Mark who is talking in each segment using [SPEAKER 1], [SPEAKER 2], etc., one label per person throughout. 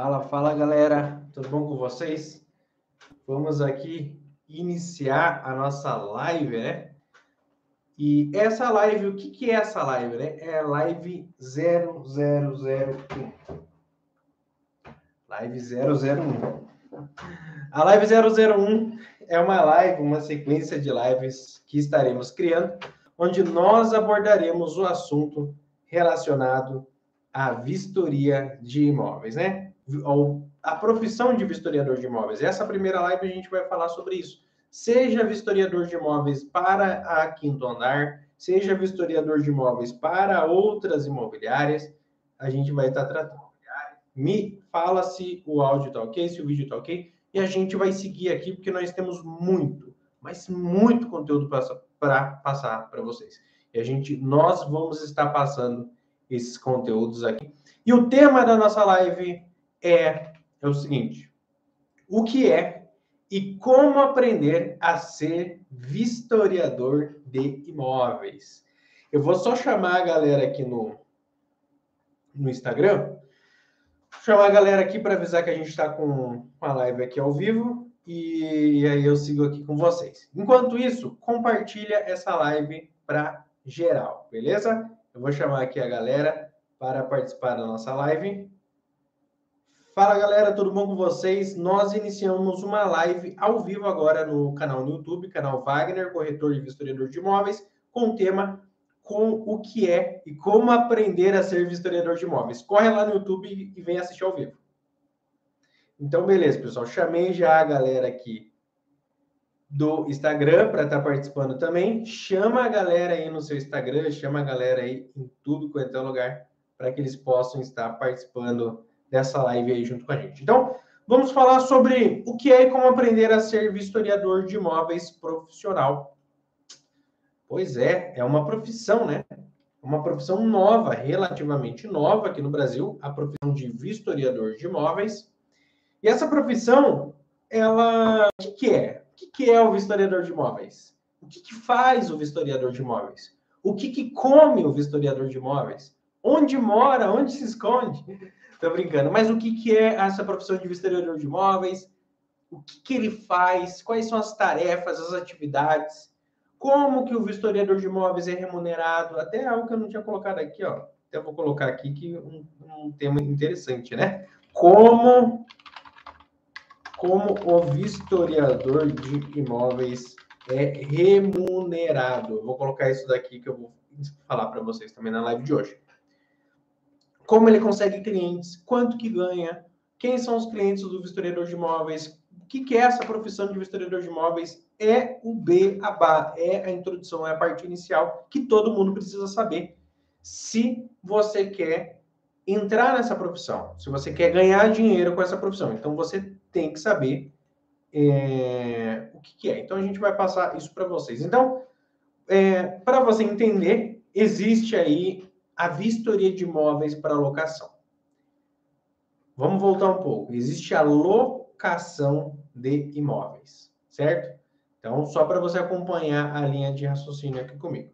[SPEAKER 1] Fala, fala galera, tudo bom com vocês? Vamos aqui iniciar a nossa live, né? E essa live, o que, que é essa live, né? É live 0001. Live 001. A live 001 é uma live, uma sequência de lives que estaremos criando, onde nós abordaremos o assunto relacionado à vistoria de imóveis, né? A profissão de vistoriador de imóveis. Essa primeira live a gente vai falar sobre isso. Seja vistoriador de imóveis para a quinto andar, seja vistoriador de imóveis para outras imobiliárias, a gente vai estar tratando. Me fala se o áudio está ok, se o vídeo está ok, e a gente vai seguir aqui porque nós temos muito, mas muito conteúdo para passar para vocês. E a gente, nós vamos estar passando esses conteúdos aqui. E o tema da nossa live é, é o seguinte: o que é e como aprender a ser vistoriador de imóveis. Eu vou só chamar a galera aqui no, no Instagram, chamar a galera aqui para avisar que a gente está com a live aqui ao vivo e, e aí eu sigo aqui com vocês. Enquanto isso, compartilha essa live para geral, beleza? Eu vou chamar aqui a galera para participar da nossa live. Fala galera, tudo bom com vocês? Nós iniciamos uma live ao vivo agora no canal no YouTube, canal Wagner, corretor e vistoriador de imóveis, com o tema com o que é e como aprender a ser vistoriador de imóveis. Corre lá no YouTube e vem assistir ao vivo. Então, beleza, pessoal. Chamei já a galera aqui do Instagram para estar tá participando também. Chama a galera aí no seu Instagram, chama a galera aí em tudo quanto é lugar para que eles possam estar participando dessa live aí junto com a gente. Então, vamos falar sobre o que é e como aprender a ser vistoriador de imóveis profissional. Pois é, é uma profissão, né? Uma profissão nova, relativamente nova aqui no Brasil, a profissão de vistoriador de imóveis. E essa profissão, ela, o que, que é? O que, que é o vistoriador de imóveis? O que, que faz o vistoriador de imóveis? O que, que come o vistoriador de imóveis? Onde mora? Onde se esconde? Tô brincando. Mas o que, que é essa profissão de vistoriador de imóveis? O que, que ele faz? Quais são as tarefas, as atividades? Como que o vistoriador de imóveis é remunerado? Até algo que eu não tinha colocado aqui, ó. Até vou colocar aqui que um, um tema interessante, né? Como como o vistoriador de imóveis é remunerado. vou colocar isso daqui que eu vou falar para vocês também na live de hoje como ele consegue clientes, quanto que ganha, quem são os clientes do vistoriador de imóveis, o que, que é essa profissão de vistoriador de imóveis, é o B, a BA, é a introdução, é a parte inicial que todo mundo precisa saber se você quer entrar nessa profissão, se você quer ganhar dinheiro com essa profissão. Então, você tem que saber é, o que, que, é. Então, a gente vai passar isso para vocês. Então, é, para você entender, existe aí a vistoria de imóveis para locação. Vamos voltar um pouco. Existe a locação de imóveis, certo? Então, só para você acompanhar a linha de raciocínio aqui comigo.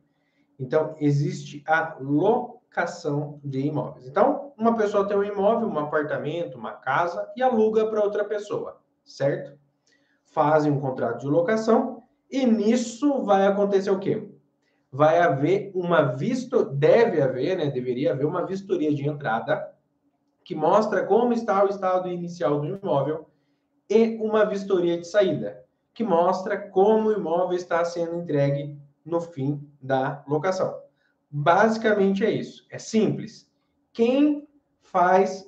[SPEAKER 1] Então, existe a locação de imóveis. Então, uma pessoa tem um imóvel, um apartamento, uma casa e aluga para outra pessoa, certo? Fazem um contrato de locação e nisso vai acontecer o quê? Vai haver uma visto, deve haver, né, deveria haver uma vistoria de entrada que mostra como está o estado inicial do imóvel e uma vistoria de saída que mostra como o imóvel está sendo entregue no fim da locação. Basicamente é isso. É simples. Quem faz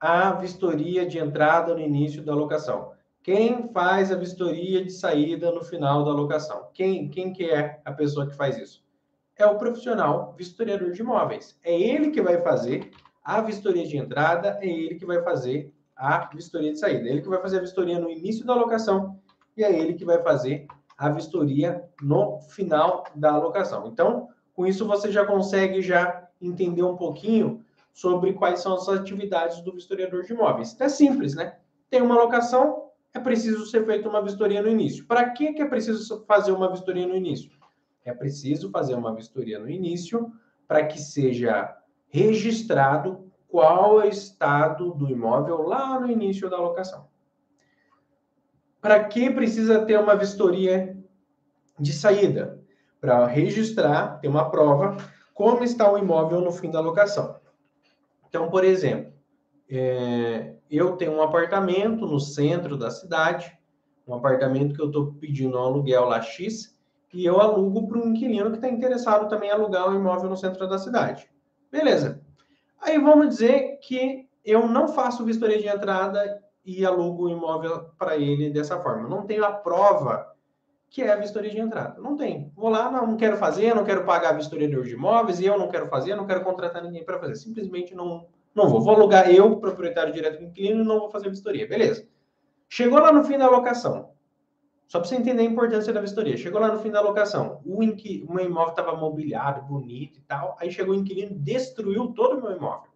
[SPEAKER 1] a vistoria de entrada no início da locação? Quem faz a vistoria de saída no final da locação? Quem, quem que é a pessoa que faz isso? É o profissional vistoriador de imóveis. É ele que vai fazer a vistoria de entrada, é ele que vai fazer a vistoria de saída. É ele que vai fazer a vistoria no início da locação e é ele que vai fazer a vistoria no final da locação. Então, com isso você já consegue já entender um pouquinho sobre quais são as atividades do vistoriador de imóveis. É simples, né? Tem uma locação, é preciso ser feita uma vistoria no início. Para que, é preciso fazer uma vistoria no início? É preciso fazer uma vistoria no início para que seja registrado qual é o estado do imóvel lá no início da locação. Para que precisa ter uma vistoria de saída? Para registrar, ter uma prova, como está o imóvel no fim da locação. Então, por exemplo, é, eu tenho um apartamento no centro da cidade, um apartamento que eu estou pedindo um aluguel lá X, e eu alugo para um inquilino que está interessado também em alugar um imóvel no centro da cidade. Beleza. Aí vamos dizer que eu não faço vistoria de entrada e alugo o imóvel para ele dessa forma. Não tenho a prova que é a vistoria de entrada. Não tem. Vou lá, não, não quero fazer, não quero pagar a vistoria de imóveis, e eu não quero fazer, não quero contratar ninguém para fazer. Simplesmente não, não vou. Vou alugar eu, proprietário direto do inquilino, e não vou fazer vistoria. Beleza. Chegou lá no fim da locação. Só para você entender a importância da vistoria. Chegou lá no fim da locação. O, inqui... meu imóvel estava mobiliado, bonito e tal. Aí chegou o inquilino, destruiu todo o meu imóvel.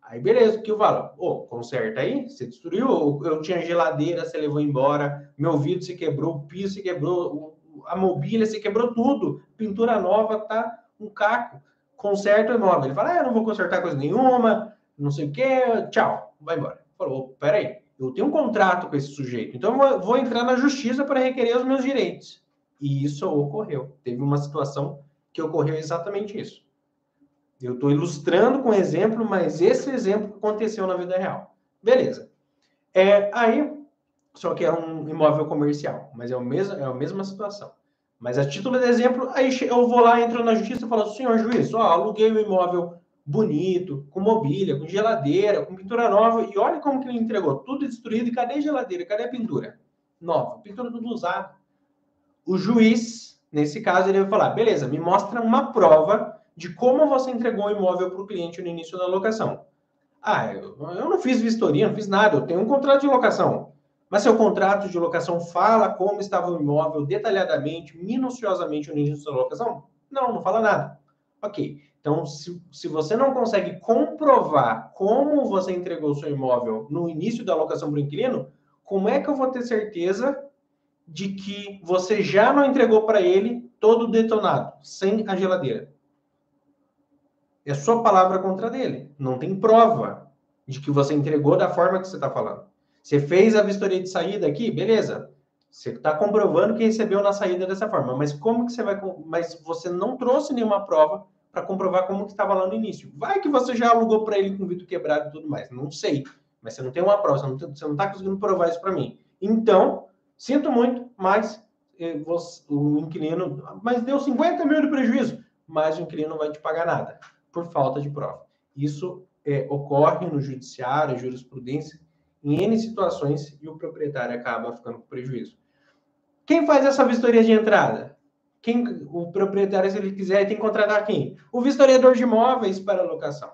[SPEAKER 1] Aí beleza, o que eu falo? Ô, oh, conserta aí, você destruiu, eu tinha geladeira, você levou embora, meu vidro se quebrou, o piso se quebrou, a mobília se quebrou tudo, pintura nova, tá um caco, conserta o imóvel. Ele fala, ah, eu não vou consertar coisa nenhuma, não sei o que, tchau, vai embora. Falou, peraí, eu tenho um contrato com esse sujeito, então eu vou entrar na justiça para requerer os meus direitos. E isso ocorreu. Teve uma situação que ocorreu exatamente isso. Eu estou ilustrando com exemplo, mas esse exemplo aconteceu na vida real. Beleza. É, aí, só que é um imóvel comercial, mas é, o mesmo, é a mesma situação. Mas a título de exemplo, aí eu vou lá, entro na justiça e falo, senhor juiz, ó, aluguei um imóvel bonito, com mobília, com geladeira, com pintura nova, e olha como que ele entregou, tudo destruído, e cadê geladeira, cadê a pintura? Nova, pintura tudo usada. O juiz, nesse caso, ele vai falar, beleza, me mostra uma prova de como você entregou o imóvel para o cliente no início da locação. Ah, eu, eu não fiz vistoria, não fiz nada, eu tenho um contrato de locação. Mas seu contrato de locação fala como estava o imóvel detalhadamente, minuciosamente no início da locação? Não, não fala nada. Ok. Então, se, se você não consegue comprovar como você entregou o seu imóvel no início da locação para o inquilino, como é que eu vou ter certeza de que você já não entregou para ele todo detonado, sem a geladeira? É sua palavra contra dele. Não tem prova de que você entregou da forma que você está falando. Você fez a vistoria de saída aqui, beleza. Você está comprovando que recebeu na saída dessa forma. Mas como que você vai. Mas você não trouxe nenhuma prova para comprovar como que estava lá no início. Vai que você já alugou para ele com vidro quebrado e tudo mais. Não sei. Mas você não tem uma prova, você não está conseguindo provar isso para mim. Então, sinto muito, mas eh, o inquilino. Mas deu 50 mil de prejuízo, mas o inquilino não vai te pagar nada por falta de prova. Isso é, ocorre no judiciário, jurisprudência, em N situações e o proprietário acaba ficando com prejuízo. Quem faz essa vistoria de entrada? Quem, o proprietário, se ele quiser, tem que contratar quem? O vistoriador de imóveis para locação.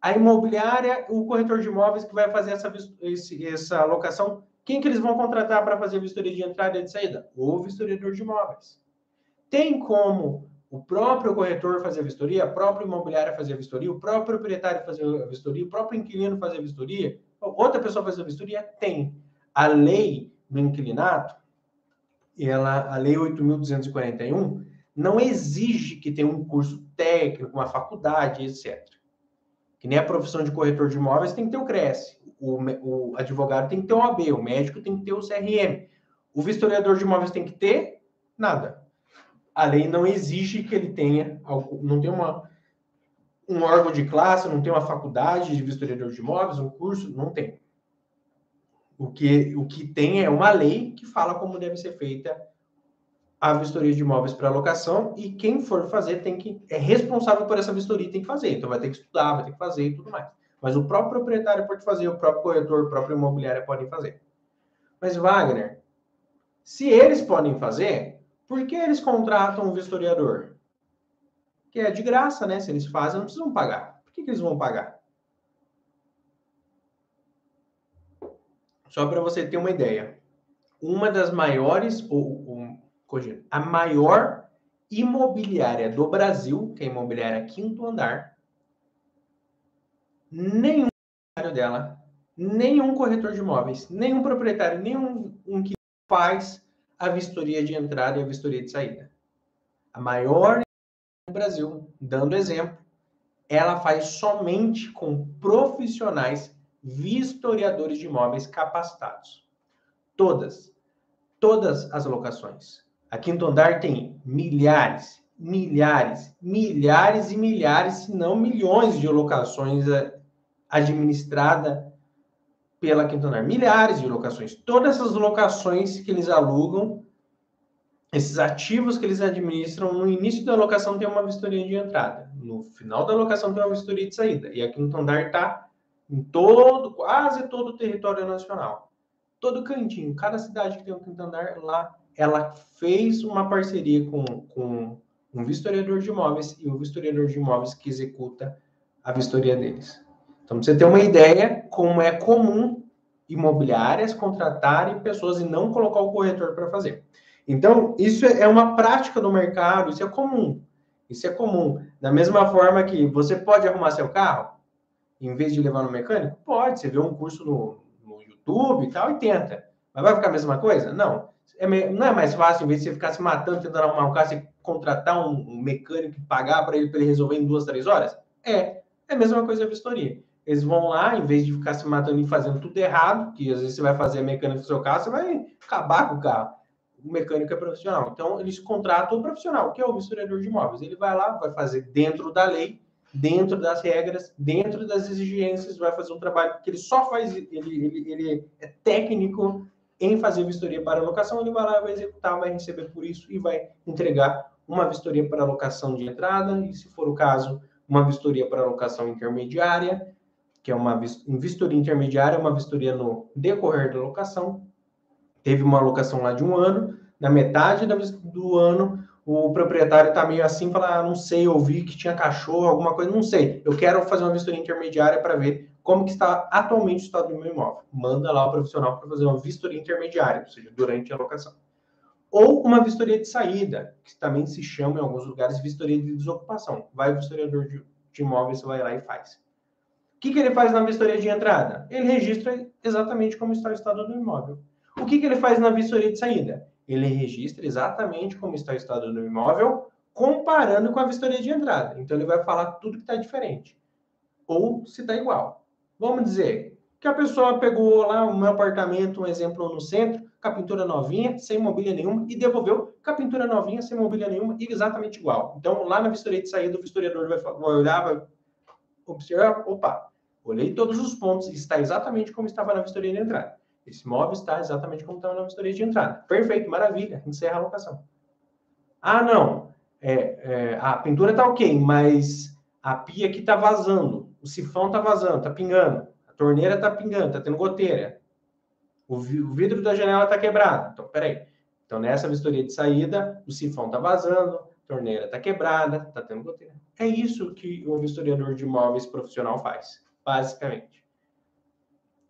[SPEAKER 1] A imobiliária, o corretor de imóveis que vai fazer essa, esse, essa locação, quem que eles vão contratar para fazer vistoria de entrada e de saída? O vistoriador de imóveis. Tem como o próprio corretor fazer vistoria, a própria imobiliária fazer vistoria, o próprio proprietário fazer vistoria, o próprio inquilino fazer vistoria, outra pessoa fazer vistoria, tem. A lei do inquilinato, ela, a lei 8.241, não exige que tenha um curso técnico, uma faculdade, etc. Que nem a profissão de corretor de imóveis tem que ter o CRES, o, o advogado tem que ter o AB, o médico tem que ter o CRM, o vistoriador de imóveis tem que ter nada a lei não exige que ele tenha, não tem uma, um órgão de classe, não tem uma faculdade de vistoriador de imóveis, um curso, não tem. O que, o que tem é uma lei que fala como deve ser feita a vistoria de imóveis para locação e quem for fazer tem que é responsável por essa vistoria tem que fazer. Então vai ter que estudar, vai ter que fazer e tudo mais. Mas o próprio proprietário pode fazer, o próprio corretor, o próprio imobiliário podem fazer. Mas Wagner, se eles podem fazer, por que eles contratam um vistoriador? Que é de graça, né? Se eles fazem, não precisam pagar. Por que, que eles vão pagar? Só para você ter uma ideia. Uma das maiores, ou, ou a maior imobiliária do Brasil, que é a imobiliária Quinto Andar, nenhum proprietário dela, nenhum corretor de imóveis, nenhum proprietário, nenhum um que faz a vistoria de entrada e a vistoria de saída. A maior no Brasil, dando exemplo, ela faz somente com profissionais vistoriadores de imóveis capacitados. Todas, todas as locações. A Quinto Andar tem milhares, milhares, milhares e milhares, se não milhões de locações eh, administradas pela Quinto Andar. Milhares de locações. Todas essas locações que eles alugam, esses ativos que eles administram, no início da locação tem uma vistoria de entrada. No final da locação tem uma vistoria de saída. E a Quinto Andar está em todo, quase todo o território nacional. Todo cantinho, cada cidade que tem um quinto andar, lá ela fez uma parceria com, com um vistoriador de imóveis e o vistoriador de imóveis que executa a vistoria deles. Então, você ter uma ideia como é comum imobiliárias contratarem pessoas e não colocar o corretor para fazer. Então, isso é uma prática do mercado, isso é comum. Isso é comum. Da mesma forma que você pode arrumar seu carro, em vez de levar no mecânico? Pode, você vê um curso no, no YouTube e tal e tenta. Mas vai ficar a mesma coisa? Não. É, não é mais fácil, em vez de você ficar se matando tentando arrumar um carro, você contratar um, um mecânico e pagar para ele, ele resolver em duas, três horas? É. É a mesma coisa a vistoria. Eles vão lá, em vez de ficar se matando e fazendo tudo errado, que às vezes você vai fazer a mecânica do seu carro, você vai acabar com o carro. O mecânico é profissional. Então, eles contratam o profissional, que é o vistoriador de imóveis. Ele vai lá, vai fazer dentro da lei, dentro das regras, dentro das exigências, vai fazer um trabalho que ele só faz, ele, ele, ele é técnico em fazer vistoria para locação, ele vai lá, vai executar, vai receber por isso e vai entregar uma vistoria para locação de entrada e, se for o caso, uma vistoria para locação intermediária, que é uma vistoria intermediária, uma vistoria no decorrer da locação. Teve uma locação lá de um ano, na metade do ano, o proprietário está meio assim, fala, ah, não sei, eu vi que tinha cachorro, alguma coisa, não sei. Eu quero fazer uma vistoria intermediária para ver como que está atualmente o estado do meu imóvel. Manda lá o profissional para fazer uma vistoria intermediária, ou seja, durante a locação. Ou uma vistoria de saída, que também se chama em alguns lugares vistoria de desocupação. Vai o vistoriador de, de imóveis, vai lá e faz. O que, que ele faz na vistoria de entrada? Ele registra exatamente como está o estado do imóvel. O que, que ele faz na vistoria de saída? Ele registra exatamente como está o estado do imóvel, comparando com a vistoria de entrada. Então, ele vai falar tudo que está diferente. Ou se está igual. Vamos dizer que a pessoa pegou lá meu apartamento, um exemplo no centro, com a pintura novinha, sem mobília nenhuma, e devolveu com a pintura novinha, sem mobília nenhuma, exatamente igual. Então, lá na vistoria de saída, o vistoriador vai, vai olhar, vai observar, opa, olhei todos os pontos, está exatamente como estava na vistoria de entrada. Esse imóvel está exatamente como está na vistoria de entrada. Perfeito, maravilha. Encerra a locação. Ah, não. É, é, a pintura está ok, mas a pia aqui está vazando. O sifão está vazando, está pingando. A torneira está pingando, está tendo goteira. O, vidro da janela está quebrado. Então, peraí. Então, nessa vistoria de saída, o sifão está vazando, a torneira está quebrada, está tendo goteira. É isso que o vistoriador de imóveis profissional faz, basicamente.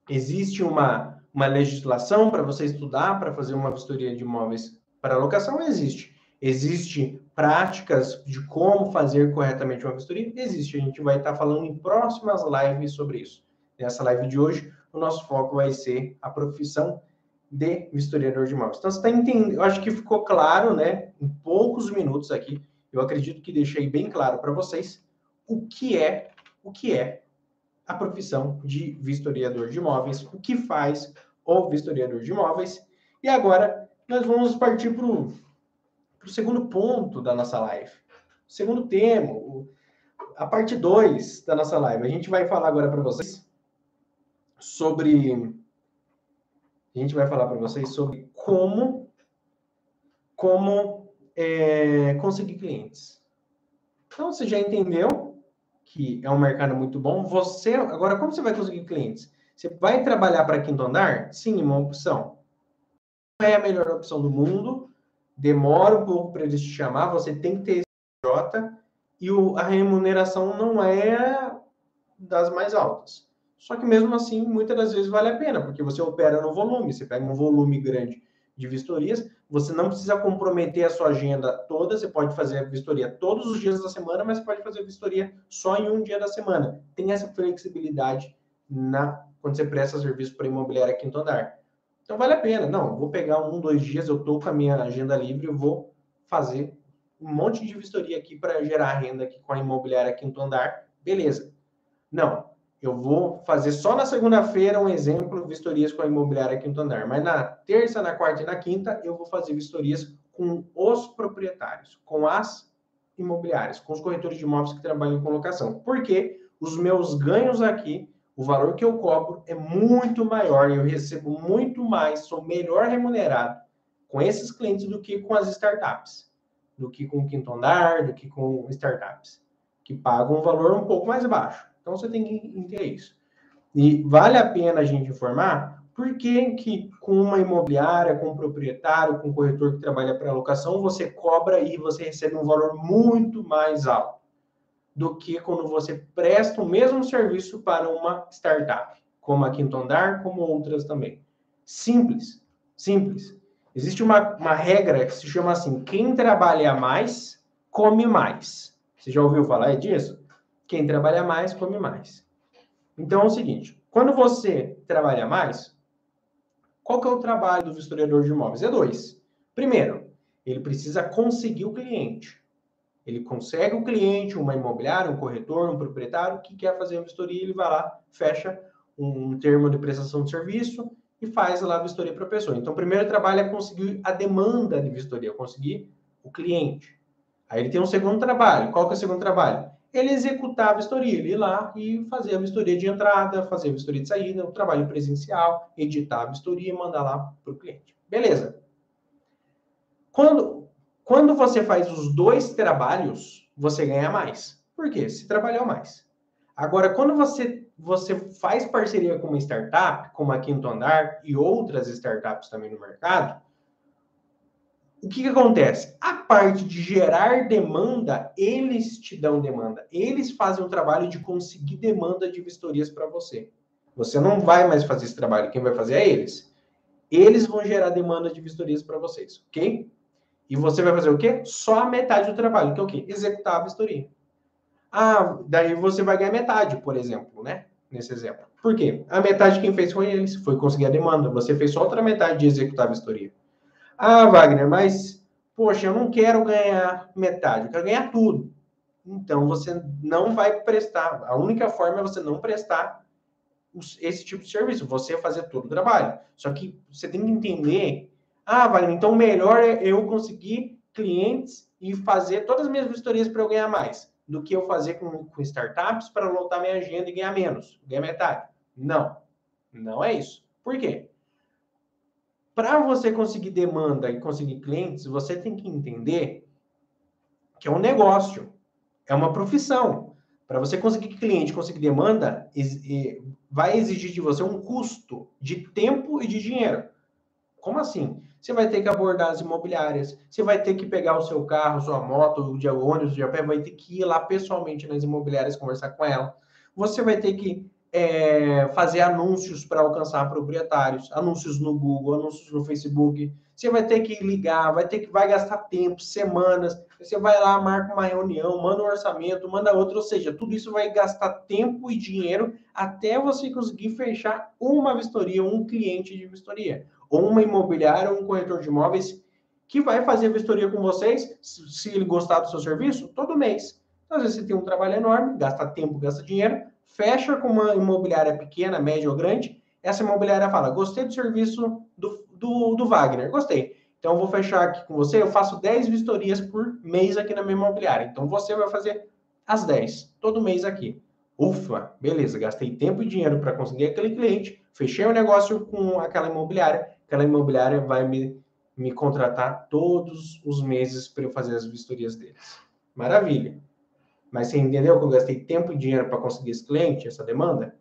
[SPEAKER 1] Existe uma uma legislação para você estudar para fazer uma vistoria de imóveis para locação? Existe. Existe práticas de como fazer corretamente uma vistoria? Existe. A gente vai estar falando em próximas lives sobre isso. Nessa live de hoje, o nosso foco vai ser a profissão de vistoriador de imóveis. Então, você está entendendo? Eu acho que ficou claro, né? Em poucos minutos aqui, eu acredito que deixei bem claro para vocês o que é, o que é a profissão de vistoriador de imóveis, o que faz o vistoriador de imóveis. E agora nós vamos partir para o segundo ponto da nossa live. O segundo tema, a parte 2 da nossa live. A gente vai falar agora para vocês sobre. A gente vai falar para vocês sobre como, como é, conseguir clientes. Então, você já entendeu que é um mercado muito bom. Você, agora, como você vai conseguir clientes? Você vai trabalhar para quinto andar? Sim, uma opção. Não é a melhor opção do mundo, demora um pouco para eles te chamar, você tem que ter esse J e o, a remuneração não é das mais altas. Só que mesmo assim, muitas das vezes vale a pena, porque você opera no volume, você pega um volume grande de vistorias, você não precisa comprometer a sua agenda toda, você pode fazer a vistoria todos os dias da semana, mas pode fazer a vistoria só em um dia da semana. Tem essa flexibilidade na quando você presta serviço para imobiliária quinto andar. Então vale a pena. Não, vou pegar um, dois dias, eu estou com a minha agenda livre, eu vou fazer um monte de vistoria aqui para gerar renda aqui com a imobiliária quinto andar, Beleza. Não, eu vou fazer só na segunda-feira um exemplo, vistorias com a imobiliária quinto andar. Mas na terça, na quarta e na quinta, eu vou fazer vistorias com os proprietários, com as imobiliárias, com os corretores de imóveis que trabalham com locação. Porque os meus ganhos aqui, o valor que eu cobro é muito maior, eu recebo muito mais, sou melhor remunerado com esses clientes do que com as startups, do que com o quinto andar, do que com startups, que pagam um valor um pouco mais baixo. Então você tem que entender isso. E vale a pena a gente informar por que, que com uma imobiliária, com um proprietário, com um corretor que trabalha para locação, você cobra e você recebe um valor muito mais alto do que quando você presta o mesmo serviço para uma startup, como a Quinto Andar, como outras também. Simples, simples. Existe uma, uma regra que se chama assim: quem trabalha mais, come mais. Você já ouviu falar disso? Quem trabalha mais, come mais. Então é o seguinte: quando você trabalha mais, qual que é o trabalho do vistoriador de imóveis? É dois. Primeiro, ele precisa conseguir o cliente. Ele consegue o cliente, uma imobiliária, um corretor, um proprietário que quer fazer uma vistoria, ele vai lá, fecha um termo de prestação de serviço e faz lá a vistoria para a pessoa. Então, o primeiro trabalho é conseguir a demanda de vistoria, conseguir o cliente. Aí ele tem um segundo trabalho. Qual que é o segundo trabalho? Ele executar a vistoria, ele ir lá e fazer a vistoria de entrada, fazer a vistoria de saída, o trabalho presencial, editar a vistoria e mandar lá para o cliente. Beleza. Quando, quando você faz os dois trabalhos, você ganha mais. Por quê? Se trabalhou mais. Agora, quando você, você faz parceria com uma startup, como a Quinto Andar e outras startups também no mercado, o que, que acontece? A parte de gerar demanda, eles te dão demanda. Eles fazem o trabalho de conseguir demanda de vistorias para você. Você não vai mais fazer esse trabalho, quem vai fazer é eles. Eles vão gerar demanda de vistorias para vocês, ok? E você vai fazer o quê? Só a metade do trabalho, que é o quê? Executar a vistoria. Ah, daí você vai ganhar metade, por exemplo, né? Nesse exemplo. Por quê? A metade quem fez foi eles, foi conseguir a demanda. Você fez só outra metade de executar a vistoria. Ah, Wagner, mas, poxa, eu não quero ganhar metade, eu quero ganhar tudo. Então, você não vai prestar. A única forma é você não prestar esse tipo de serviço, você fazer todo o trabalho. Só que você tem que entender. Ah, Wagner, então melhor é eu conseguir clientes e fazer todas as minhas vistorias para eu ganhar mais do que eu fazer com, com startups para lotar minha agenda e ganhar menos, ganhar metade. Não, não é isso. Por quê? Para você conseguir demanda e conseguir clientes, você tem que entender que é um negócio, é uma profissão. Para você conseguir cliente, conseguir demanda, vai exigir de você um custo de tempo e de dinheiro. Como assim? Você vai ter que abordar as imobiliárias, você vai ter que pegar o seu carro, sua moto, o ônibus, o pé, vai ter que ir lá pessoalmente nas imobiliárias conversar com ela. Você vai ter que é, fazer anúncios para alcançar proprietários, anúncios no Google, anúncios no Facebook. Você vai ter que ligar, vai ter que vai gastar tempo, semanas. Você vai lá, marca uma reunião, manda um orçamento, manda outro, ou seja, tudo isso vai gastar tempo e dinheiro até você conseguir fechar uma vistoria, um cliente de vistoria, ou uma imobiliária, ou um corretor de imóveis que vai fazer vistoria com vocês, se ele gostar do seu serviço, todo mês. Então, às vezes você tem um trabalho enorme, gasta tempo, gasta dinheiro, fecha com uma imobiliária pequena, média ou grande, essa imobiliária fala: gostei do serviço do, do, do Wagner, gostei. Então, vou fechar aqui com você. Eu faço 10 vistorias por mês aqui na minha imobiliária. Então, você vai fazer as 10, todo mês aqui. Ufa, beleza, gastei tempo e dinheiro para conseguir aquele cliente, fechei o negócio com aquela imobiliária, aquela imobiliária vai me, me contratar todos os meses para eu fazer as vistorias deles. Maravilha. Mas você entendeu que eu gastei tempo e dinheiro para conseguir esse cliente, essa demanda?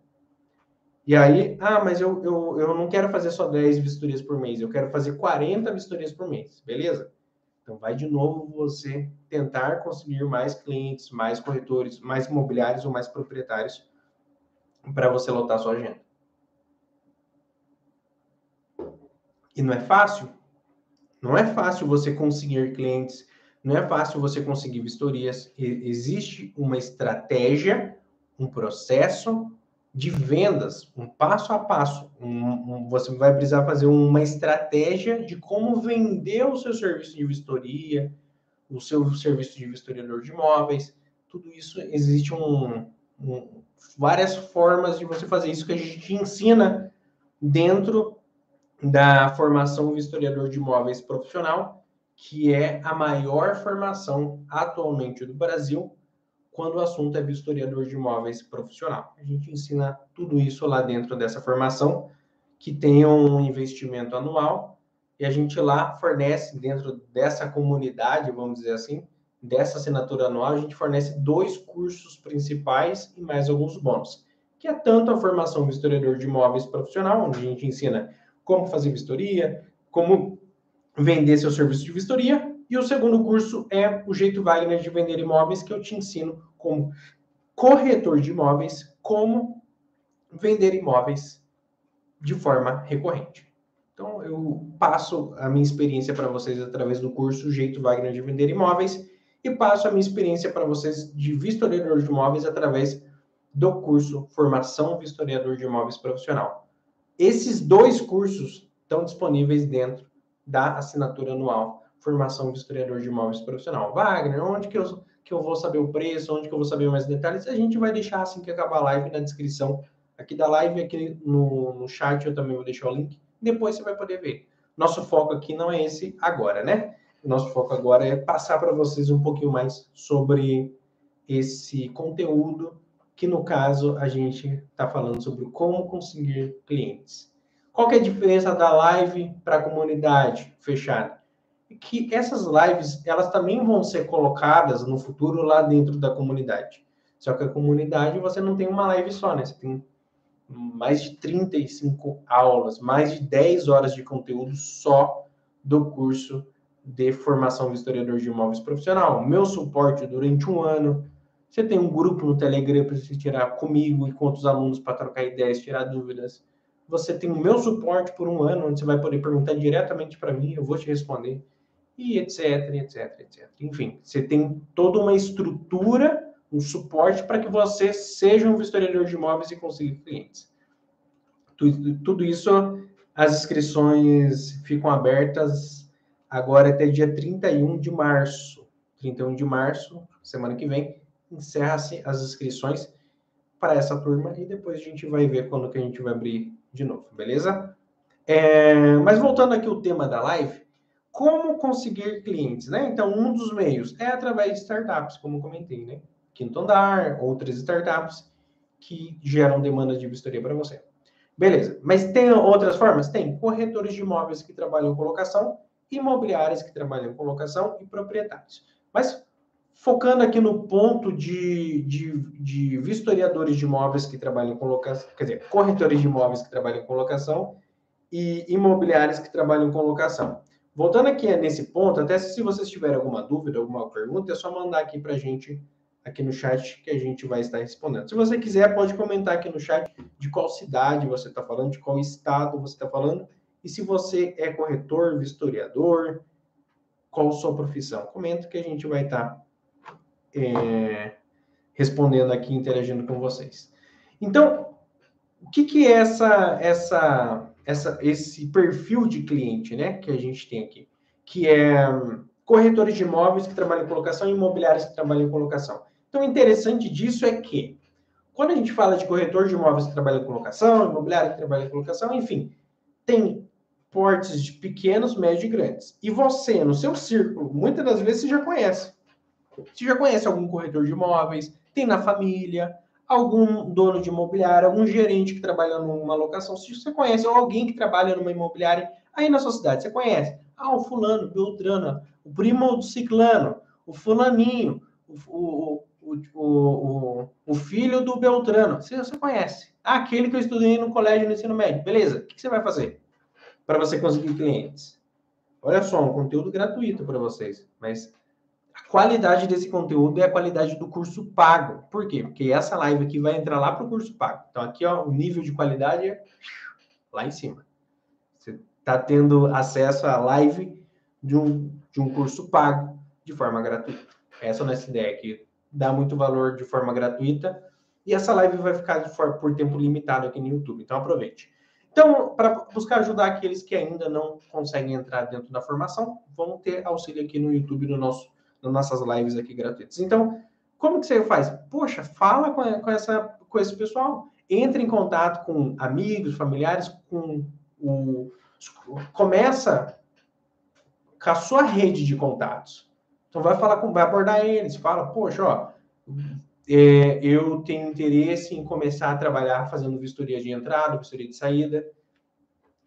[SPEAKER 1] E aí, ah, mas eu, eu, eu não quero fazer só 10 vistorias por mês, eu quero fazer 40 vistorias por mês, beleza? Então, vai de novo você tentar conseguir mais clientes, mais corretores, mais imobiliários ou mais proprietários para você lotar sua agenda. E não é fácil? Não é fácil você conseguir clientes não é fácil você conseguir vistorias. Existe uma estratégia, um processo de vendas, um passo a passo. Um, um, você vai precisar fazer uma estratégia de como vender o seu serviço de vistoria, o seu serviço de vistoriador de imóveis. Tudo isso existe um, um, várias formas de você fazer isso que a gente ensina dentro da formação vistoriador de imóveis profissional, que é a maior formação atualmente do Brasil quando o assunto é vistoriador de imóveis profissional. A gente ensina tudo isso lá dentro dessa formação, que tem um investimento anual, e a gente lá fornece, dentro dessa comunidade, vamos dizer assim, dessa assinatura anual, a gente fornece dois cursos principais e mais alguns bônus, que é tanto a formação vistoriador de imóveis profissional, onde a gente ensina como fazer vistoria, como vender seu serviço de vistoria, e o segundo curso é o jeito Wagner de vender imóveis, que eu te ensino como corretor de imóveis, como vender imóveis de forma recorrente. Então, eu passo a minha experiência para vocês através do curso Jeito Wagner de Vender Imóveis e passo a minha experiência para vocês de vistoriador de imóveis através do curso Formação Vistoriador de Imóveis Profissional. Esses dois cursos estão disponíveis dentro da assinatura anual Formação Vistoriador de Imóveis Profissional. Wagner, onde que eu que eu vou saber o preço, onde que eu vou saber mais detalhes, a gente vai deixar assim que acabar a live na descrição aqui da live, aqui no, no chat eu também vou deixar o link, depois você vai poder ver. Nosso foco aqui não é esse agora, né? Nosso foco agora é passar para vocês um pouquinho mais sobre esse conteúdo, que no caso a gente está falando sobre como conseguir clientes. Qual é a diferença da live para a comunidade fechada? que essas lives elas também vão ser colocadas no futuro lá dentro da comunidade. Só que a comunidade você não tem uma live só, né? Você tem mais de 35 aulas, mais de 10 horas de conteúdo só do curso de formação de historiador de imóveis profissional. Meu suporte durante um ano. Você tem um grupo no Telegram para você tirar comigo e com outros alunos para trocar ideias, tirar dúvidas. Você tem o meu suporte por um ano, onde você vai poder perguntar diretamente para mim, eu vou te responder e etc, etc, etc. Enfim, você tem toda uma estrutura, um suporte para que você seja um vistoriador de imóveis e consiga clientes. Tudo, tudo isso, as inscrições ficam abertas agora até dia 31 de março. 31 de março, semana que vem, encerra-se as inscrições para essa turma e depois a gente vai ver quando que a gente vai abrir de novo, beleza? É, mas voltando aqui ao tema da live, como conseguir clientes, né? Então, um dos meios é através de startups, como comentei, né? Quinto Andar, outras startups que geram demanda de vistoria para você. Beleza, mas tem outras formas? Tem corretores de imóveis que trabalham com locação, imobiliárias que trabalham com locação e proprietários. Mas focando aqui no ponto de, de, de vistoriadores de imóveis que trabalham com locação, quer dizer, corretores de imóveis que trabalham com locação e imobiliárias que trabalham com locação. Voltando aqui nesse ponto, até se vocês tiverem alguma dúvida, alguma pergunta, é só mandar aqui para a gente, aqui no chat, que a gente vai estar respondendo. Se você quiser, pode comentar aqui no chat de qual cidade você está falando, de qual estado você está falando, e se você é corretor, vistoriador, qual sua profissão. Comenta que a gente vai estar é, respondendo aqui, interagindo com vocês. Então, o que, que é essa, essa essa, esse perfil de cliente, né, que a gente tem aqui, que é hum, corretores de imóveis que trabalham em colocação e imobiliários que trabalham em colocação. Então, o interessante disso é que, quando a gente fala de corretor de imóveis que trabalham em colocação, imobiliário que trabalha em colocação, enfim, tem portes de pequenos, médios e grandes. E você, no seu círculo, muitas das vezes você já conhece. Você já conhece algum corretor de imóveis, tem na família, algum dono de imobiliária, algum gerente que trabalha numa locação, se você conhece, ou alguém que trabalha numa imobiliária aí na sua cidade, você conhece. Ah, o fulano, Beltrano, o primo do ciclano, o fulaninho, o, o, o, o, filho do Beltrano, você, você conhece. Ah, aquele que eu estudei no colégio no ensino médio. Beleza, o que você vai fazer para você conseguir clientes? Olha só, um conteúdo gratuito para vocês, mas qualidade desse conteúdo é a qualidade do curso pago. Por quê? Porque essa live aqui vai entrar lá para o curso pago. Então, aqui, ó, o nível de qualidade é lá em cima. Você está tendo acesso à live de um, de um curso pago de forma gratuita. Essa é a nossa ideia aqui. Dá muito valor de forma gratuita. E essa live vai ficar por tempo limitado aqui no YouTube. Então, aproveite. Então, para buscar ajudar aqueles que ainda não conseguem entrar dentro da formação, vão ter auxílio aqui no YouTube no nosso nas nossas lives aqui gratuitas. Então, Como que você faz? Poxa, fala com, com, essa, com esse pessoal. Entre em contato com amigos, familiares, com o. Começa com a sua rede de contatos. Então vai falar com, vai abordar eles, fala, poxa, ó, é, eu tenho interesse em começar a trabalhar fazendo vistoria de entrada, vistoria de saída.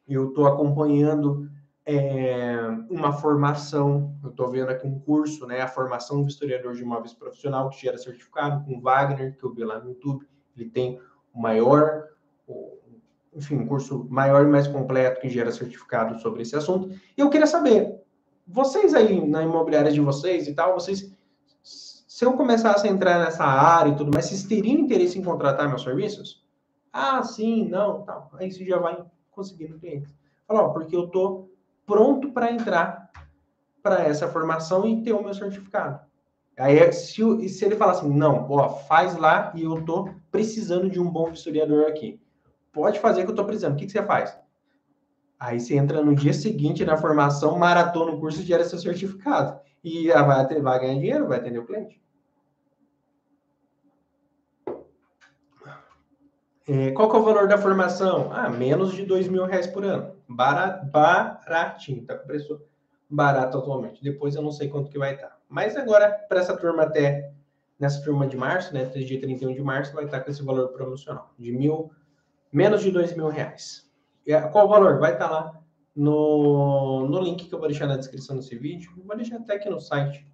[SPEAKER 1] Eu estou acompanhando é, uma formação, eu estou vendo aqui um curso, né, a formação do historiador de imóveis profissional, que gera certificado, com Wagner, que eu vi lá no YouTube, ele tem o maior, enfim, um curso maior e mais completo que gera certificado sobre esse assunto. E eu queria saber, vocês aí na imobiliária de vocês e tal, vocês, se eu começasse a entrar nessa área e tudo mais, vocês teriam interesse em contratar meus serviços? Ah, sim, não, tal. Aí você já vai conseguindo clientes. Fala, ó, porque eu tô pronto para entrar para essa formação e ter o meu certificado. Aí, se, se ele falar assim, não, ó, faz lá e eu tô precisando de um bom historiador aqui. Pode fazer que eu tô precisando. O que, que você faz? Aí você entra no dia seguinte na formação, maratona o curso e gera seu certificado. E vai, vai ganhar dinheiro, vai atender o cliente. É, qual que é o valor da formação? Ah, menos de dois mil reais por ano. Barat, baratinho, tá com preço barato atualmente. Depois eu não sei quanto que vai estar. Mas agora, para essa turma até, nessa turma de março, né, dia 31 de março, vai estar com esse valor promocional, de mil, menos de dois mil reais. E qual valor? Vai estar lá no, no link que eu vou deixar na descrição desse vídeo. Vou deixar até aqui no site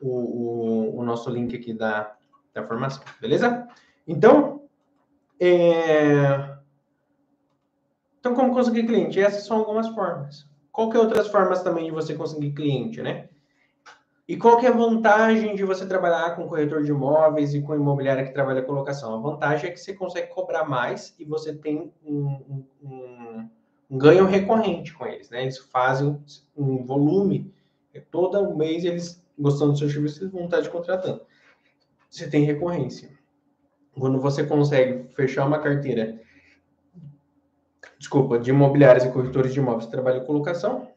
[SPEAKER 1] o, o, o nosso link aqui da, da formação, beleza? Então, é... Então, como conseguir cliente? Essas são algumas formas. Qual que é outras formas também de você conseguir cliente, né? E qual que é a vantagem de você trabalhar com corretor de imóveis e com imobiliária que trabalha com locação? A vantagem é que você consegue cobrar mais e você tem um, um, um ganho recorrente com eles, né? Eles fazem um volume, todo mês eles, gostando do seu serviço, eles vão estar te contratando. Você tem recorrência. Quando você consegue fechar uma carteira desculpa, de imobiliários e corretores de imóveis que trabalham com locação.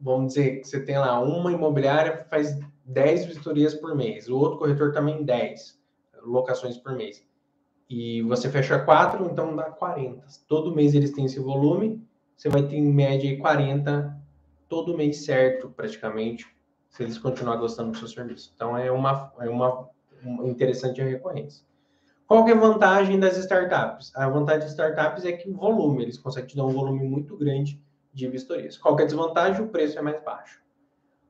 [SPEAKER 1] Vamos dizer que você tem lá uma imobiliária faz 10 vistorias por mês, o outro corretor também 10 locações por mês. E você fecha quatro, então dá 40. Todo mês eles têm esse volume, você vai ter em média 40 todo mês certo, praticamente, se eles continuar gostando do seu serviço. Então é uma, é uma, uma interessante recorrência. Qual é a vantagem das startups? A vantagem das startups é que o volume, eles conseguem te dar um volume muito grande de vistorias. Qual é a desvantagem? O preço é mais baixo.